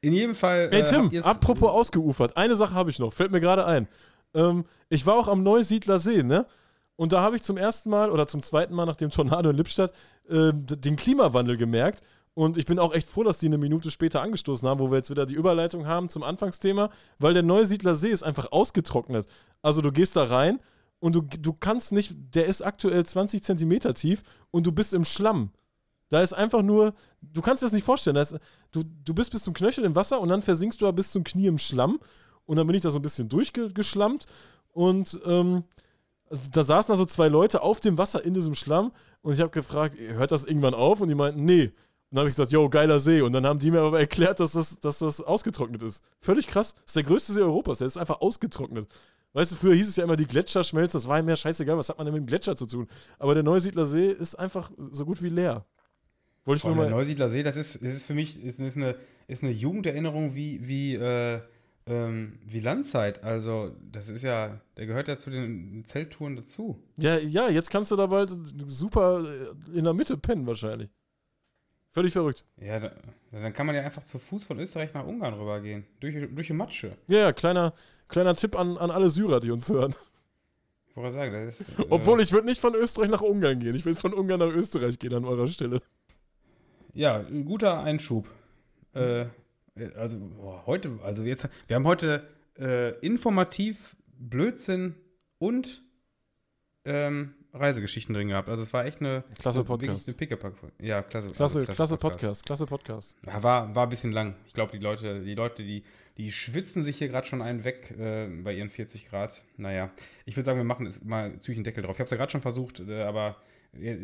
In jedem Fall.
Hey
äh,
Tim, apropos ausgeufert, eine Sache habe ich noch, fällt mir gerade ein. Ähm, ich war auch am Neusiedler See, ne? Und da habe ich zum ersten Mal oder zum zweiten Mal nach dem Tornado in Lippstadt d- den Klimawandel gemerkt. Und ich bin auch echt froh, dass die eine Minute später angestoßen haben, wo wir jetzt wieder die Überleitung haben zum Anfangsthema, weil der Neusiedler See ist einfach ausgetrocknet. Also du gehst da rein und du, du kannst nicht, der ist aktuell 20 Zentimeter tief und du bist im Schlamm. Da ist einfach nur, du kannst dir das nicht vorstellen. Da ist, du, du bist bis zum Knöchel im Wasser und dann versinkst du bis zum Knie im Schlamm. Und dann bin ich da so ein bisschen durchgeschlammt und ähm, also da saßen da so zwei Leute auf dem Wasser in diesem Schlamm und ich habe gefragt, hört das irgendwann auf? Und die meinten, nee. Und dann habe ich gesagt, yo, geiler See. Und dann haben die mir aber erklärt, dass das, dass das ausgetrocknet ist. Völlig krass. Das ist der größte See Europas. Der ist einfach ausgetrocknet. Weißt du, früher hieß es ja immer, die Gletscher schmelzen. Das war mir scheißegal. Was hat man denn mit dem Gletscher zu tun? Aber der Neusiedler See ist einfach so gut wie leer. Wollte ich
Boah,
nur
der
mal.
Neusiedler See, das ist, das ist für mich ist, ist, eine, ist eine Jugenderinnerung wie, wie, äh, ähm, wie Landzeit. Also, das ist ja, der gehört ja zu den Zelttouren dazu.
Ja, ja, jetzt kannst du da bald super äh, in der Mitte pennen, wahrscheinlich. Völlig verrückt.
Ja, da, dann kann man ja einfach zu Fuß von Österreich nach Ungarn rübergehen. Durch, durch die Matsche.
Ja, ja, kleiner, kleiner Tipp an, an alle Syrer, die uns hören.
Ich wollte sagen, das ist. <laughs> äh,
Obwohl ich würde nicht von Österreich nach Ungarn gehen. Ich will von Ungarn nach Österreich gehen an eurer Stelle.
Ja, ein guter Einschub. Äh, also, boah, heute, also jetzt, wir haben heute äh, informativ Blödsinn und ähm, Reisegeschichten drin gehabt. Also es war echt eine
Klasse Podcast.
Eine. Ja, klasse.
Klasse,
also
klasse Podcast, klasse Podcast.
Ja, war, war ein bisschen lang. Ich glaube, die Leute, die Leute, die, die schwitzen sich hier gerade schon einen weg äh, bei ihren 40 Grad. Naja, ich würde sagen, wir machen es mal zügig einen Deckel drauf. Ich habe es ja gerade schon versucht, äh, aber äh,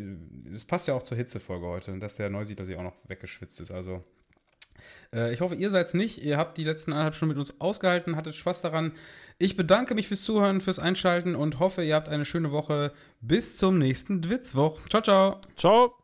es passt ja auch zur Hitzefolge heute, dass der Neusiedler sich auch noch weggeschwitzt ist. Also äh, ich hoffe, ihr seid es nicht. Ihr habt die letzten eineinhalb Stunden mit uns ausgehalten, hattet Spaß daran. Ich bedanke mich fürs Zuhören, fürs Einschalten und hoffe, ihr habt eine schöne Woche. Bis zum nächsten Dwitzwoch. Ciao, ciao.
Ciao.